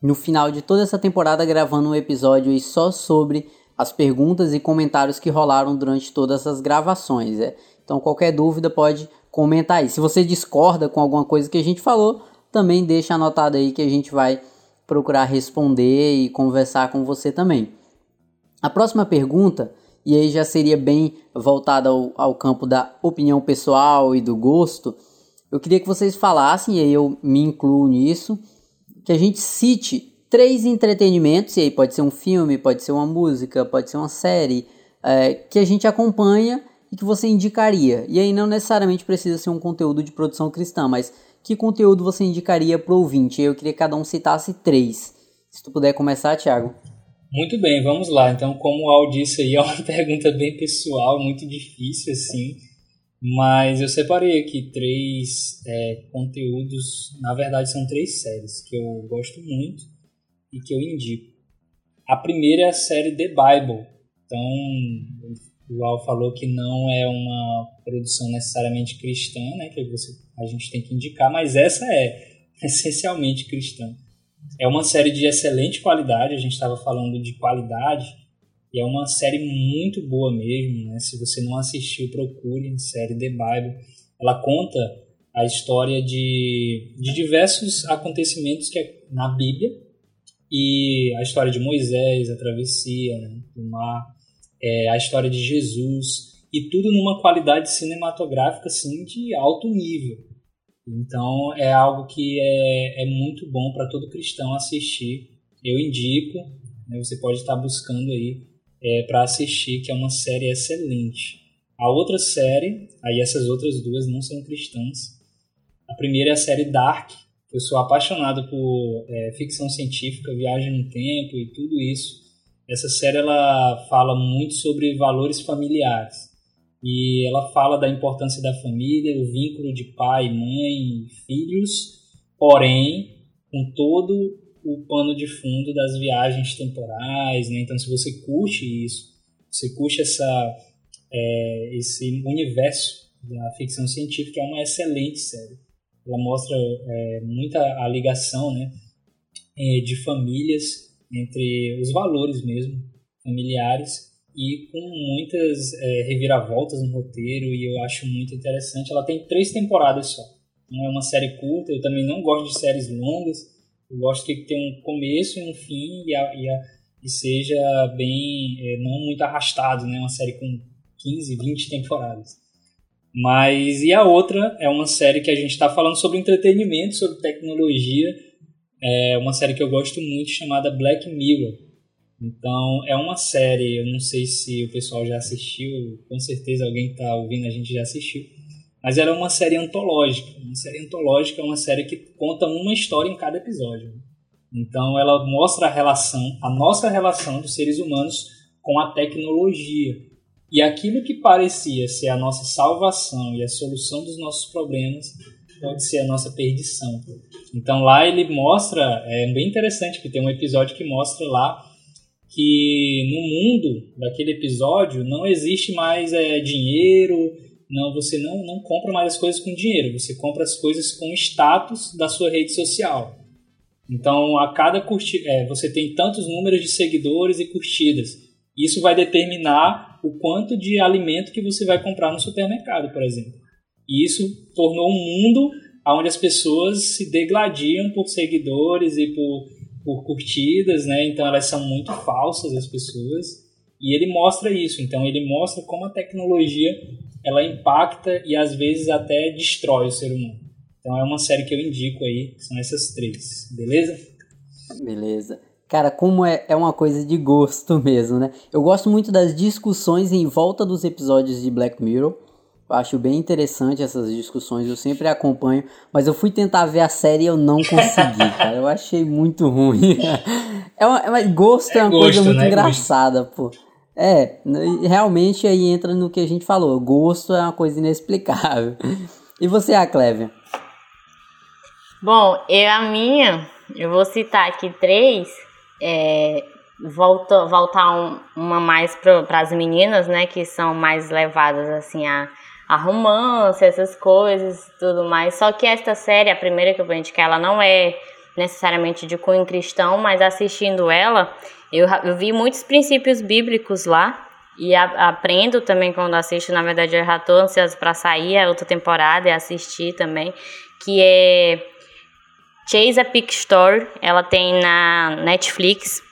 B: no final de toda essa temporada gravando um episódio aí só sobre as perguntas e comentários que rolaram durante todas essas gravações. É? Então, qualquer dúvida pode comentar aí. Se você discorda com alguma coisa que a gente falou, também deixa anotado aí que a gente vai procurar responder e conversar com você também. A próxima pergunta, e aí já seria bem voltada ao, ao campo da opinião pessoal e do gosto, eu queria que vocês falassem, e aí eu me incluo nisso, que a gente cite três entretenimentos, e aí pode ser um filme, pode ser uma música, pode ser uma série, é, que a gente acompanha e que você indicaria. E aí não necessariamente precisa ser um conteúdo de produção cristã, mas que conteúdo você indicaria para o ouvinte? Eu queria que cada um citasse três. Se tu puder começar, Thiago.
D: Muito bem, vamos lá. Então, como o Al disse aí, é uma pergunta bem pessoal, muito difícil, assim. Mas eu separei aqui três é, conteúdos, na verdade são três séries que eu gosto muito e que eu indico. A primeira é a série The Bible. Então, o Al falou que não é uma produção necessariamente cristã, né, que você, a gente tem que indicar, mas essa é essencialmente cristã. É uma série de excelente qualidade, a gente estava falando de qualidade, e é uma série muito boa mesmo. Né? Se você não assistiu, procure série The Bible. Ela conta a história de, de diversos acontecimentos que é na Bíblia e a história de Moisés, a travessia né, do mar, é, a história de Jesus e tudo numa qualidade cinematográfica assim de alto nível. Então é algo que é, é muito bom para todo cristão assistir. Eu indico, né, você pode estar buscando aí é, para assistir, que é uma série excelente. A outra série, aí essas outras duas não são cristãs. A primeira é a série Dark. Eu sou apaixonado por é, ficção científica, viagem no tempo e tudo isso. Essa série ela fala muito sobre valores familiares e ela fala da importância da família, o vínculo de pai, mãe, filhos, porém com todo o pano de fundo das viagens temporais, né? Então, se você curte isso, você curte essa, é, esse universo da ficção científica, é uma excelente série. Ela mostra é, muita a ligação, né, é, de famílias entre os valores mesmo familiares e com muitas é, reviravoltas no roteiro e eu acho muito interessante. Ela tem três temporadas só. Não é uma série curta. Eu também não gosto de séries longas. Eu gosto que tenha um começo e um fim e, a, e, a, e seja bem, é, não muito arrastado, né? Uma série com 15, 20 temporadas. Mas e a outra é uma série que a gente está falando sobre entretenimento, sobre tecnologia. É uma série que eu gosto muito chamada Black Mirror. Então é uma série, eu não sei se o pessoal já assistiu, com certeza alguém que está ouvindo a gente já assistiu mas ela é uma série antológica. Uma série antológica é uma série que conta uma história em cada episódio. Então ela mostra a relação, a nossa relação dos seres humanos com a tecnologia. E aquilo que parecia ser a nossa salvação e a solução dos nossos problemas pode ser a nossa perdição. Então lá ele mostra, é bem interessante que tem um episódio que mostra lá que no mundo daquele episódio não existe mais é, dinheiro, não, você não, não compra mais as coisas com dinheiro, você compra as coisas com status da sua rede social. Então, a cada curti é, você tem tantos números de seguidores e curtidas. Isso vai determinar o quanto de alimento que você vai comprar no supermercado, por exemplo. E isso tornou um mundo onde as pessoas se degladiam por seguidores e por, por curtidas, né? Então elas são muito falsas as pessoas. E ele mostra isso. Então ele mostra como a tecnologia ela impacta e às vezes até destrói o ser humano. Então é uma série que eu indico aí, são essas três, beleza?
B: Beleza. Cara, como é, é uma coisa de gosto mesmo, né? Eu gosto muito das discussões em volta dos episódios de Black Mirror. Eu acho bem interessante essas discussões, eu sempre acompanho. Mas eu fui tentar ver a série e eu não consegui, cara. Eu achei muito ruim. É uma, é uma gosto é, é uma gosto, coisa muito né? engraçada, pô. É, realmente aí entra no que a gente falou. Gosto é uma coisa inexplicável. E você, a Clévia?
C: Bom, eu a minha, eu vou citar aqui três. É, volta, voltar um, uma mais para as meninas, né, que são mais levadas assim a, a romance, essas coisas, tudo mais. Só que esta série, a primeira que eu vou indicar, ela não é necessariamente de cunho cristão, mas assistindo ela, eu, eu vi muitos princípios bíblicos lá e a, aprendo também quando assisto. Na verdade, eu já estou ansiosa para sair a outra temporada e assistir também, que é Chase a Peak Story. Ela tem na Netflix.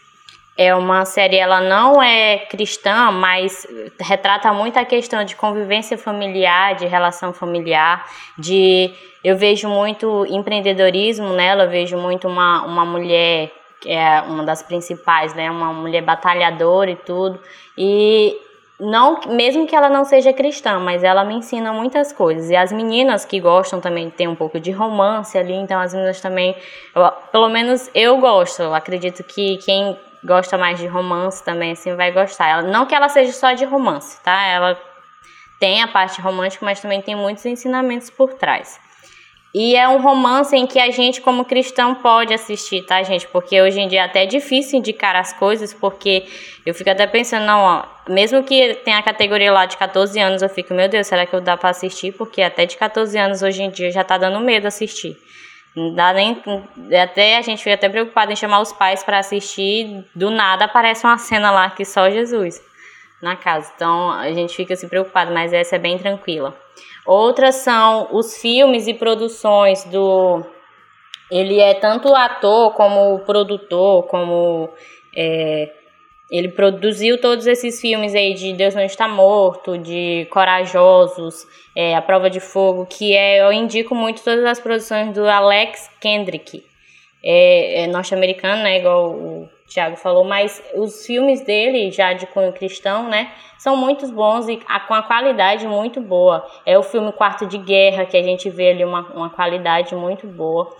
C: É uma série, ela não é cristã, mas retrata muito a questão de convivência familiar, de relação familiar, de eu vejo muito empreendedorismo nela, eu vejo muito uma, uma mulher que é uma das principais, né? Uma mulher batalhadora e tudo. E não, mesmo que ela não seja cristã, mas ela me ensina muitas coisas. E as meninas que gostam também tem um pouco de romance ali, então as meninas também, eu, pelo menos eu gosto. Eu acredito que quem gosta mais de romance também, assim, vai gostar. Ela, não que ela seja só de romance, tá? Ela tem a parte romântica, mas também tem muitos ensinamentos por trás. E é um romance em que a gente, como cristão, pode assistir, tá, gente? Porque hoje em dia é até difícil indicar as coisas, porque eu fico até pensando, não, ó, mesmo que tenha a categoria lá de 14 anos, eu fico, meu Deus, será que eu dá para assistir? Porque até de 14 anos hoje em dia já tá dando medo assistir. Não dá nem. Até a gente fica até preocupado em chamar os pais para assistir. Do nada aparece uma cena lá que só Jesus na casa. Então a gente fica assim preocupado, mas essa é bem tranquila. Outras são os filmes e produções do. Ele é tanto ator como produtor, como. É, ele produziu todos esses filmes aí de Deus Não Está Morto, de Corajosos, é, A Prova de Fogo, que é, eu indico muito todas as produções do Alex Kendrick. É, é norte-americano, né, igual o Thiago falou, mas os filmes dele, já de cunho cristão, né, são muito bons e a, com a qualidade muito boa. É o filme Quarto de Guerra, que a gente vê ali uma, uma qualidade muito boa.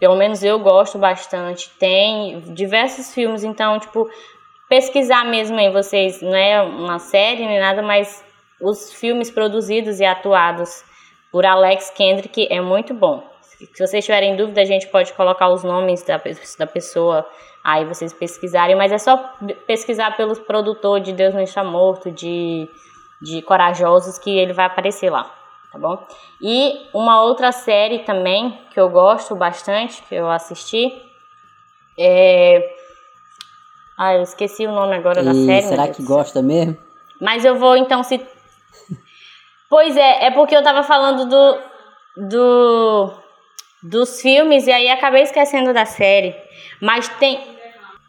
C: Pelo menos eu gosto bastante. Tem diversos filmes, então, tipo, pesquisar mesmo aí vocês, não é uma série nem nada, mas os filmes produzidos e atuados por Alex Kendrick é muito bom. Se vocês tiverem dúvida, a gente pode colocar os nomes da, da pessoa aí vocês pesquisarem, mas é só pesquisar pelo produtor de Deus Não Está Morto, de, de Corajosos, que ele vai aparecer lá, tá bom? E uma outra série também que eu gosto bastante, que eu assisti, é ah, eu esqueci o nome agora
B: e
C: da série.
B: Será que gosta mesmo?
C: Mas eu vou então se. Pois é, é porque eu tava falando do, do dos filmes e aí acabei esquecendo da série. Mas tem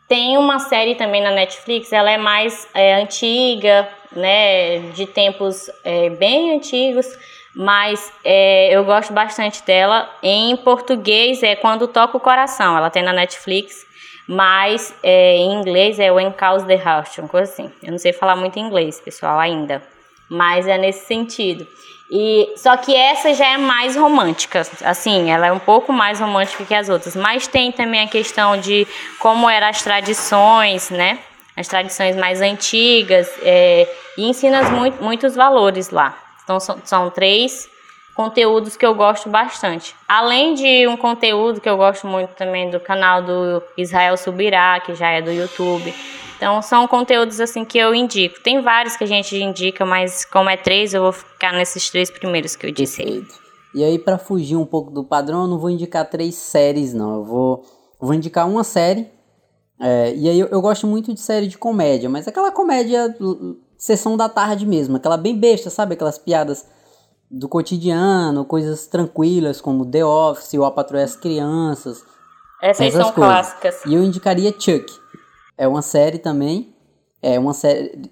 C: tem uma série também na Netflix, ela é mais é, antiga, né, de tempos é, bem antigos, mas é, eu gosto bastante dela. Em português é Quando Toca o Coração, ela tem na Netflix mas é, em inglês é When Calls the uma coisa assim. Eu não sei falar muito inglês, pessoal, ainda, mas é nesse sentido. E só que essa já é mais romântica, assim, ela é um pouco mais romântica que as outras, mas tem também a questão de como eram as tradições, né? As tradições mais antigas, é, e ensina muito, muitos valores lá. Então são, são três conteúdos que eu gosto bastante. Além de um conteúdo que eu gosto muito também do canal do Israel Subirá, que já é do YouTube. Então são conteúdos assim que eu indico. Tem vários que a gente indica, mas como é três, eu vou ficar nesses três primeiros que eu disse
B: Perfeito. E aí para fugir um pouco do padrão, eu não vou indicar três séries não. Eu vou, vou indicar uma série. É, e aí eu, eu gosto muito de série de comédia, mas aquela comédia sessão da tarde mesmo, aquela bem besta, sabe? Aquelas piadas do cotidiano, coisas tranquilas como The Office ou A Patrulha das Crianças.
C: Essas são coisas. clássicas.
B: E eu indicaria Chuck. É uma série também. É uma série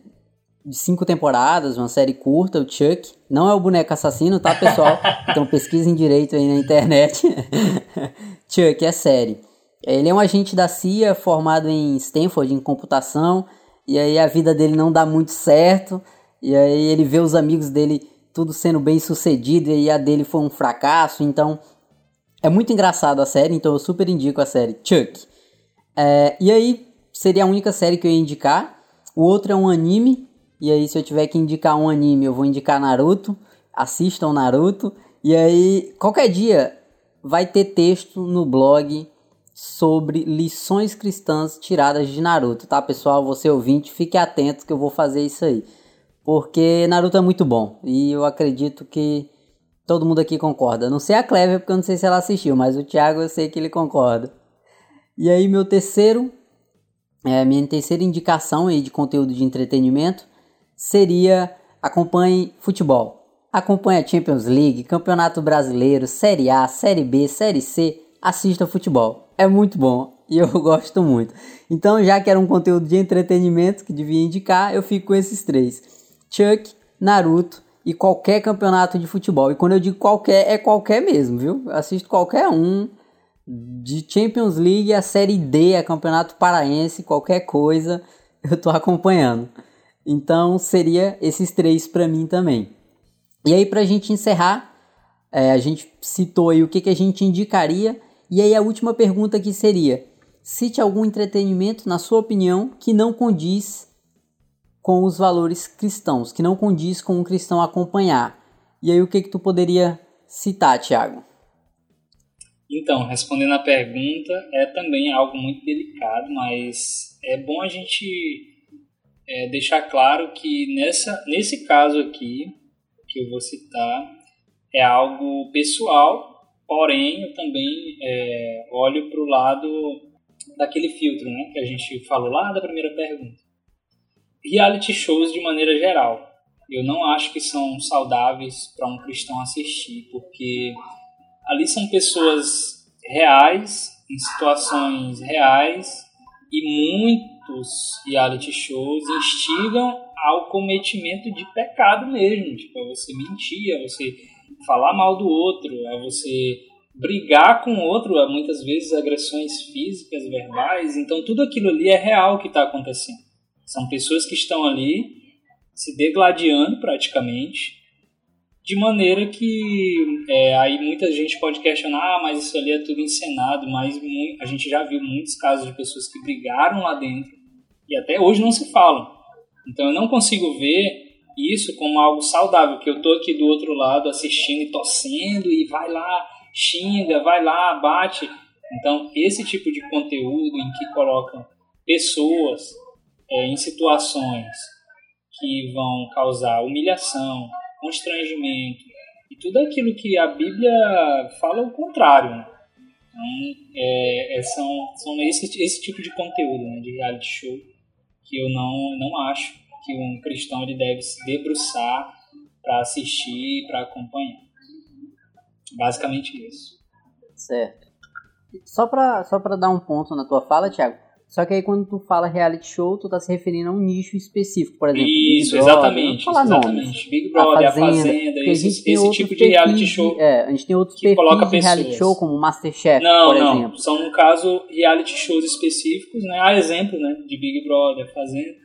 B: de cinco temporadas, uma série curta, o Chuck. Não é o boneco assassino, tá, pessoal? então pesquisem direito aí na internet. Chuck é série. Ele é um agente da CIA formado em Stanford, em computação. E aí a vida dele não dá muito certo. E aí ele vê os amigos dele tudo sendo bem sucedido e a dele foi um fracasso. Então é muito engraçado a série, então eu super indico a série Chuck. É, e aí seria a única série que eu ia indicar. O outro é um anime. E aí, se eu tiver que indicar um anime, eu vou indicar Naruto. Assistam Naruto. E aí, qualquer dia vai ter texto no blog sobre lições cristãs tiradas de Naruto, tá, pessoal? Você ouvinte, fique atento que eu vou fazer isso aí. Porque Naruto é muito bom. E eu acredito que todo mundo aqui concorda. Não sei a Clever, porque eu não sei se ela assistiu, mas o Thiago eu sei que ele concorda. E aí, meu terceiro, é, minha terceira indicação aí de conteúdo de entretenimento seria acompanhe futebol. Acompanhe a Champions League, Campeonato Brasileiro, Série A, Série B, Série C. Assista futebol. É muito bom e eu gosto muito. Então, já que era um conteúdo de entretenimento que devia indicar, eu fico com esses três. Chuck, Naruto e qualquer campeonato de futebol. E quando eu digo qualquer, é qualquer mesmo, viu? Eu assisto qualquer um. De Champions League a Série D, a Campeonato Paraense, qualquer coisa, eu tô acompanhando. Então seria esses três para mim também. E aí pra gente encerrar, é, a gente citou aí o que, que a gente indicaria. E aí a última pergunta que seria: cite algum entretenimento, na sua opinião, que não condiz com os valores cristãos, que não condiz com um cristão acompanhar. E aí o que que tu poderia citar, Tiago?
D: Então, respondendo a pergunta, é também algo muito delicado, mas é bom a gente é, deixar claro que nessa, nesse caso aqui, que eu vou citar, é algo pessoal, porém eu também é, olho para o lado daquele filtro né, que a gente falou lá da primeira pergunta. Reality shows de maneira geral. Eu não acho que são saudáveis para um cristão assistir, porque ali são pessoas reais, em situações reais, e muitos reality shows instigam ao cometimento de pecado mesmo, tipo, a você mentir, a você falar mal do outro, a você brigar com o outro, muitas vezes agressões físicas, verbais, então tudo aquilo ali é real que está acontecendo. São pessoas que estão ali se degladiando praticamente, de maneira que é, aí muita gente pode questionar, ah, mas isso ali é tudo encenado, mas a gente já viu muitos casos de pessoas que brigaram lá dentro e até hoje não se falam. Então eu não consigo ver isso como algo saudável, que eu tô aqui do outro lado assistindo e torcendo e vai lá, xinga, vai lá, bate. Então esse tipo de conteúdo em que colocam pessoas é, em situações que vão causar humilhação, constrangimento e tudo aquilo que a Bíblia fala o contrário. Né? Então, é, é, são, são esse, esse tipo de conteúdo né, de reality show que eu não, não acho que um cristão ele deve se debruçar para assistir, para acompanhar. Basicamente isso.
B: Certo. Só para só dar um ponto na tua fala, Thiago, só que aí quando tu fala reality show, tu tá se referindo a um nicho específico, por exemplo.
D: Isso, Big exatamente. Brother, exatamente. Nomes. Big Brother, a Fazenda, a Fazenda esse, esse tipo de reality show.
B: É, a gente tem outros que coloca de reality show, como Masterchef,
D: não,
B: por
D: não,
B: exemplo.
D: São, no caso, reality shows específicos, né? A exemplo, né? De Big Brother, Fazenda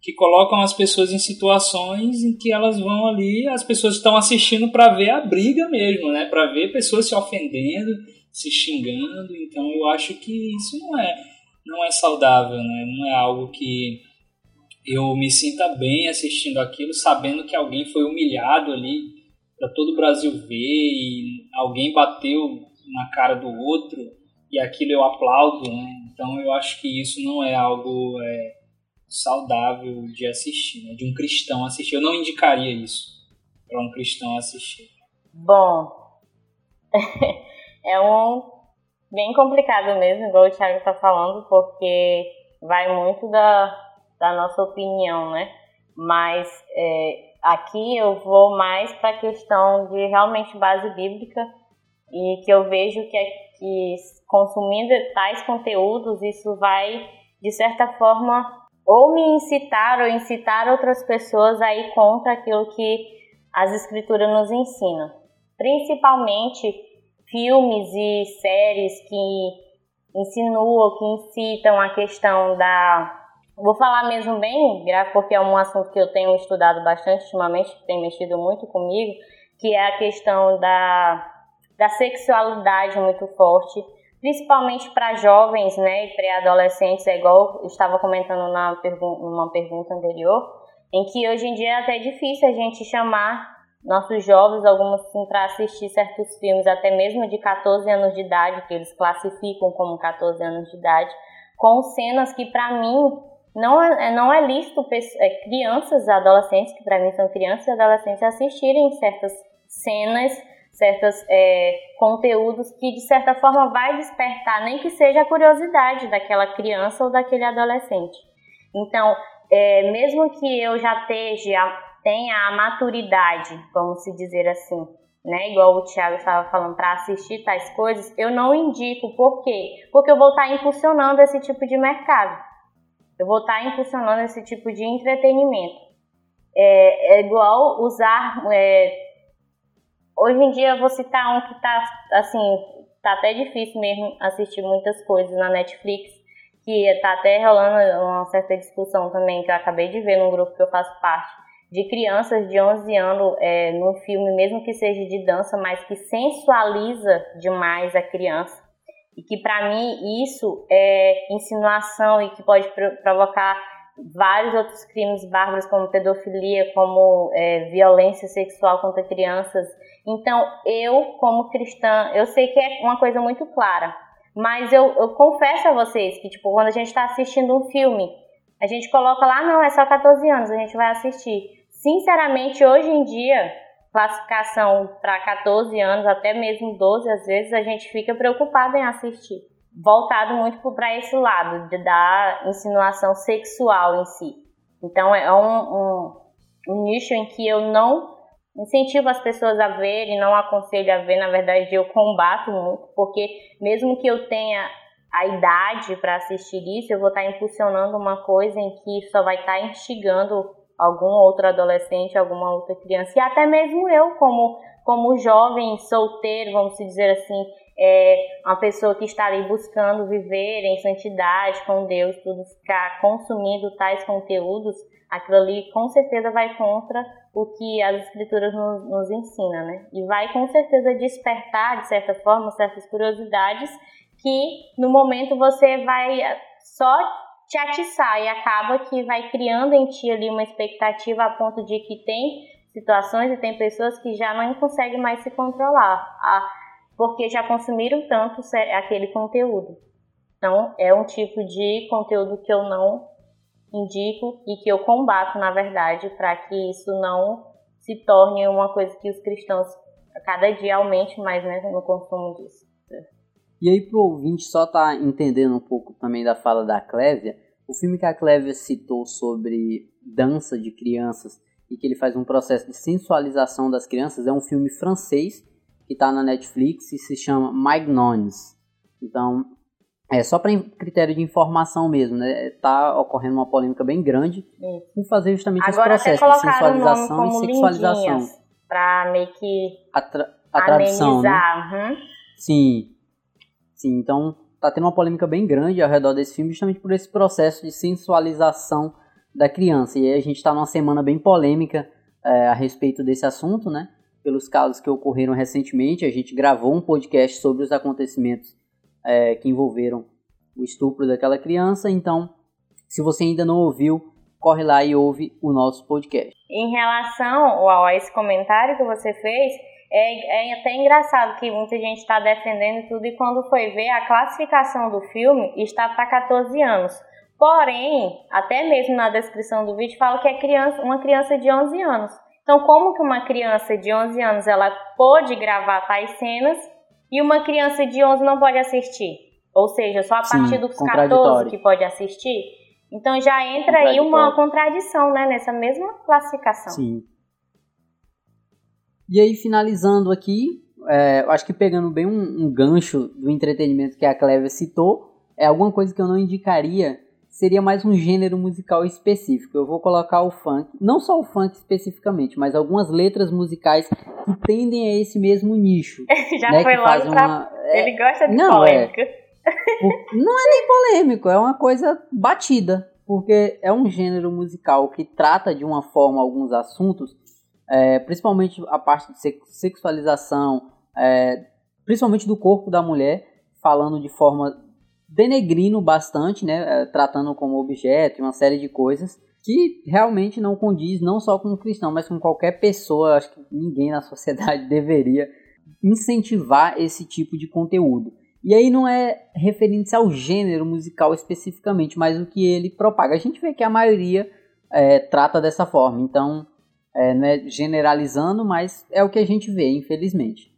D: que colocam as pessoas em situações em que elas vão ali, as pessoas estão assistindo para ver a briga mesmo, né? Para ver pessoas se ofendendo, se xingando. Então eu acho que isso não é não é saudável, né? Não é algo que eu me sinta bem assistindo aquilo, sabendo que alguém foi humilhado ali para todo o Brasil ver e alguém bateu na cara do outro e aquilo eu aplaudo, né? Então eu acho que isso não é algo é, saudável de assistir, né? de um cristão assistir. Eu não indicaria isso para um cristão assistir.
C: Bom, é um bem complicado mesmo, igual o Thiago está falando, porque vai muito da, da nossa opinião, né? Mas é, aqui eu vou mais para a questão de realmente base bíblica e que eu vejo que, que consumindo tais conteúdos, isso vai, de certa forma, ou me incitar ou incitar outras pessoas a ir contra aquilo que as escrituras nos ensinam. Principalmente filmes e séries que insinuam, que incitam a questão da. Vou falar mesmo bem, porque é um assunto que eu tenho estudado bastante ultimamente, que tem mexido muito comigo, que é a questão da, da sexualidade muito forte principalmente para jovens né, e pré-adolescentes, é igual eu estava comentando na pergu numa pergunta anterior, em que hoje em dia é até difícil a gente chamar nossos jovens, alguns assim, para assistir certos filmes, até mesmo de 14 anos de idade, que eles classificam como 14 anos de idade, com cenas que para mim não é, não é lícito é, crianças, adolescentes, que para mim são crianças e adolescentes, assistirem certas cenas certos é, conteúdos que de certa forma vai despertar nem que seja a curiosidade daquela criança ou daquele adolescente. Então, é, mesmo que eu já esteja, tenha a maturidade, vamos se dizer assim, né? Igual o Thiago estava falando, para assistir tais coisas, eu não indico. Por quê? Porque eu vou estar impulsionando esse tipo de mercado. Eu vou estar impulsionando esse tipo de entretenimento. É, é igual usar é, Hoje em dia eu vou citar um que tá assim, tá até difícil mesmo assistir muitas coisas na Netflix, que tá até rolando uma certa discussão também que eu acabei de ver num grupo que eu faço parte, de crianças de 11 anos é, num filme, mesmo que seja de dança, mas que sensualiza demais a criança. E que para mim isso é insinuação e que pode provocar vários outros crimes bárbaros, como pedofilia, como é, violência sexual contra crianças. Então, eu, como cristã, eu sei que é uma coisa muito clara, mas eu, eu confesso a vocês que, tipo, quando a gente está assistindo um filme, a gente coloca lá, não, é só 14 anos, a gente vai assistir. Sinceramente, hoje em dia, classificação para 14 anos, até mesmo 12, às vezes a gente fica preocupado em assistir. Voltado muito para esse lado, de, da insinuação sexual em si. Então é um, um, um nicho em que eu não incentivo as pessoas a verem, não aconselho a ver, na verdade eu combato muito, porque mesmo que eu tenha a idade para assistir isso, eu vou estar tá impulsionando uma coisa em que só vai estar tá instigando algum outro adolescente, alguma outra criança, e até mesmo eu, como, como jovem solteiro, vamos dizer assim, é uma pessoa que está ali buscando viver em santidade com Deus, tudo ficar consumindo tais conteúdos, aquilo ali com certeza vai contra o que as escrituras nos, nos ensinam, né? E vai com certeza despertar, de certa forma, certas curiosidades que no momento você vai só te atiçar e acaba que vai criando em ti ali uma expectativa a ponto de que tem situações e tem pessoas que já não conseguem mais se controlar, porque já consumiram tanto aquele conteúdo. Então, é um tipo de conteúdo que eu não indico e que eu combato, na verdade, para que isso não se torne uma coisa que os cristãos a cada dia aumente mais né, no consumo disso.
B: E aí, pro ouvinte só tá entendendo um pouco também da fala da Clévia, o filme que a Clévia citou sobre dança de crianças e que ele faz um processo de sensualização das crianças é um filme francês que está na Netflix e se chama Magnones. Então, é só para critério de informação mesmo, né? Tá ocorrendo uma polêmica bem grande por fazer justamente
C: Agora,
B: esse processo de sensualização e sexualização.
C: Para meio que
B: a, tra a né?
C: Uhum.
B: Sim. Sim, então tá tendo uma polêmica bem grande ao redor desse filme, justamente por esse processo de sensualização da criança. E a gente está numa semana bem polêmica é, a respeito desse assunto, né? Pelos casos que ocorreram recentemente, a gente gravou um podcast sobre os acontecimentos é, que envolveram o estupro daquela criança. Então, se você ainda não ouviu, corre lá e ouve o nosso podcast.
C: Em relação a esse comentário que você fez, é, é até engraçado que muita gente está defendendo tudo e quando foi ver a classificação do filme está para 14 anos. Porém, até mesmo na descrição do vídeo fala que é criança, uma criança de 11 anos. Então, como que uma criança de 11 anos ela pode gravar tais cenas e uma criança de 11 não pode assistir? Ou seja, só a partir
B: Sim,
C: dos 14 que pode assistir? Então já entra aí uma contradição, né, nessa mesma classificação.
B: Sim. E aí, finalizando aqui, é, acho que pegando bem um, um, gancho do entretenimento que a Cleve citou, é alguma coisa que eu não indicaria, seria mais um gênero musical específico. Eu vou colocar o funk, não só o funk especificamente, mas algumas letras musicais que tendem a esse mesmo nicho.
C: Já
B: né,
C: foi
B: que
C: logo pra...
B: uma...
C: É, Ele gosta de
B: não,
C: polêmica.
B: É... Não é nem polêmico, é uma coisa batida. Porque é um gênero musical que trata de uma forma alguns assuntos é, principalmente a parte de sexualização, é, principalmente do corpo da mulher, falando de forma denegrindo bastante, né, é, tratando como objeto uma série de coisas que realmente não condiz não só com o cristão, mas com qualquer pessoa. Acho que ninguém na sociedade deveria incentivar esse tipo de conteúdo. E aí não é referente ao gênero musical especificamente, mas o que ele propaga. A gente vê que a maioria é, trata dessa forma. Então, é, né, generalizando, mas é o que a gente vê, infelizmente.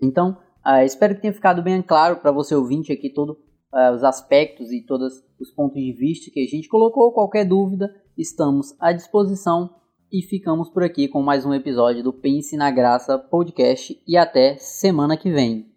B: Então, uh, espero que tenha ficado bem claro para você ouvinte aqui todos uh, os aspectos e todos os pontos de vista que a gente colocou. Qualquer dúvida, estamos à disposição e ficamos por aqui com mais um episódio do Pense na Graça podcast e até semana que vem.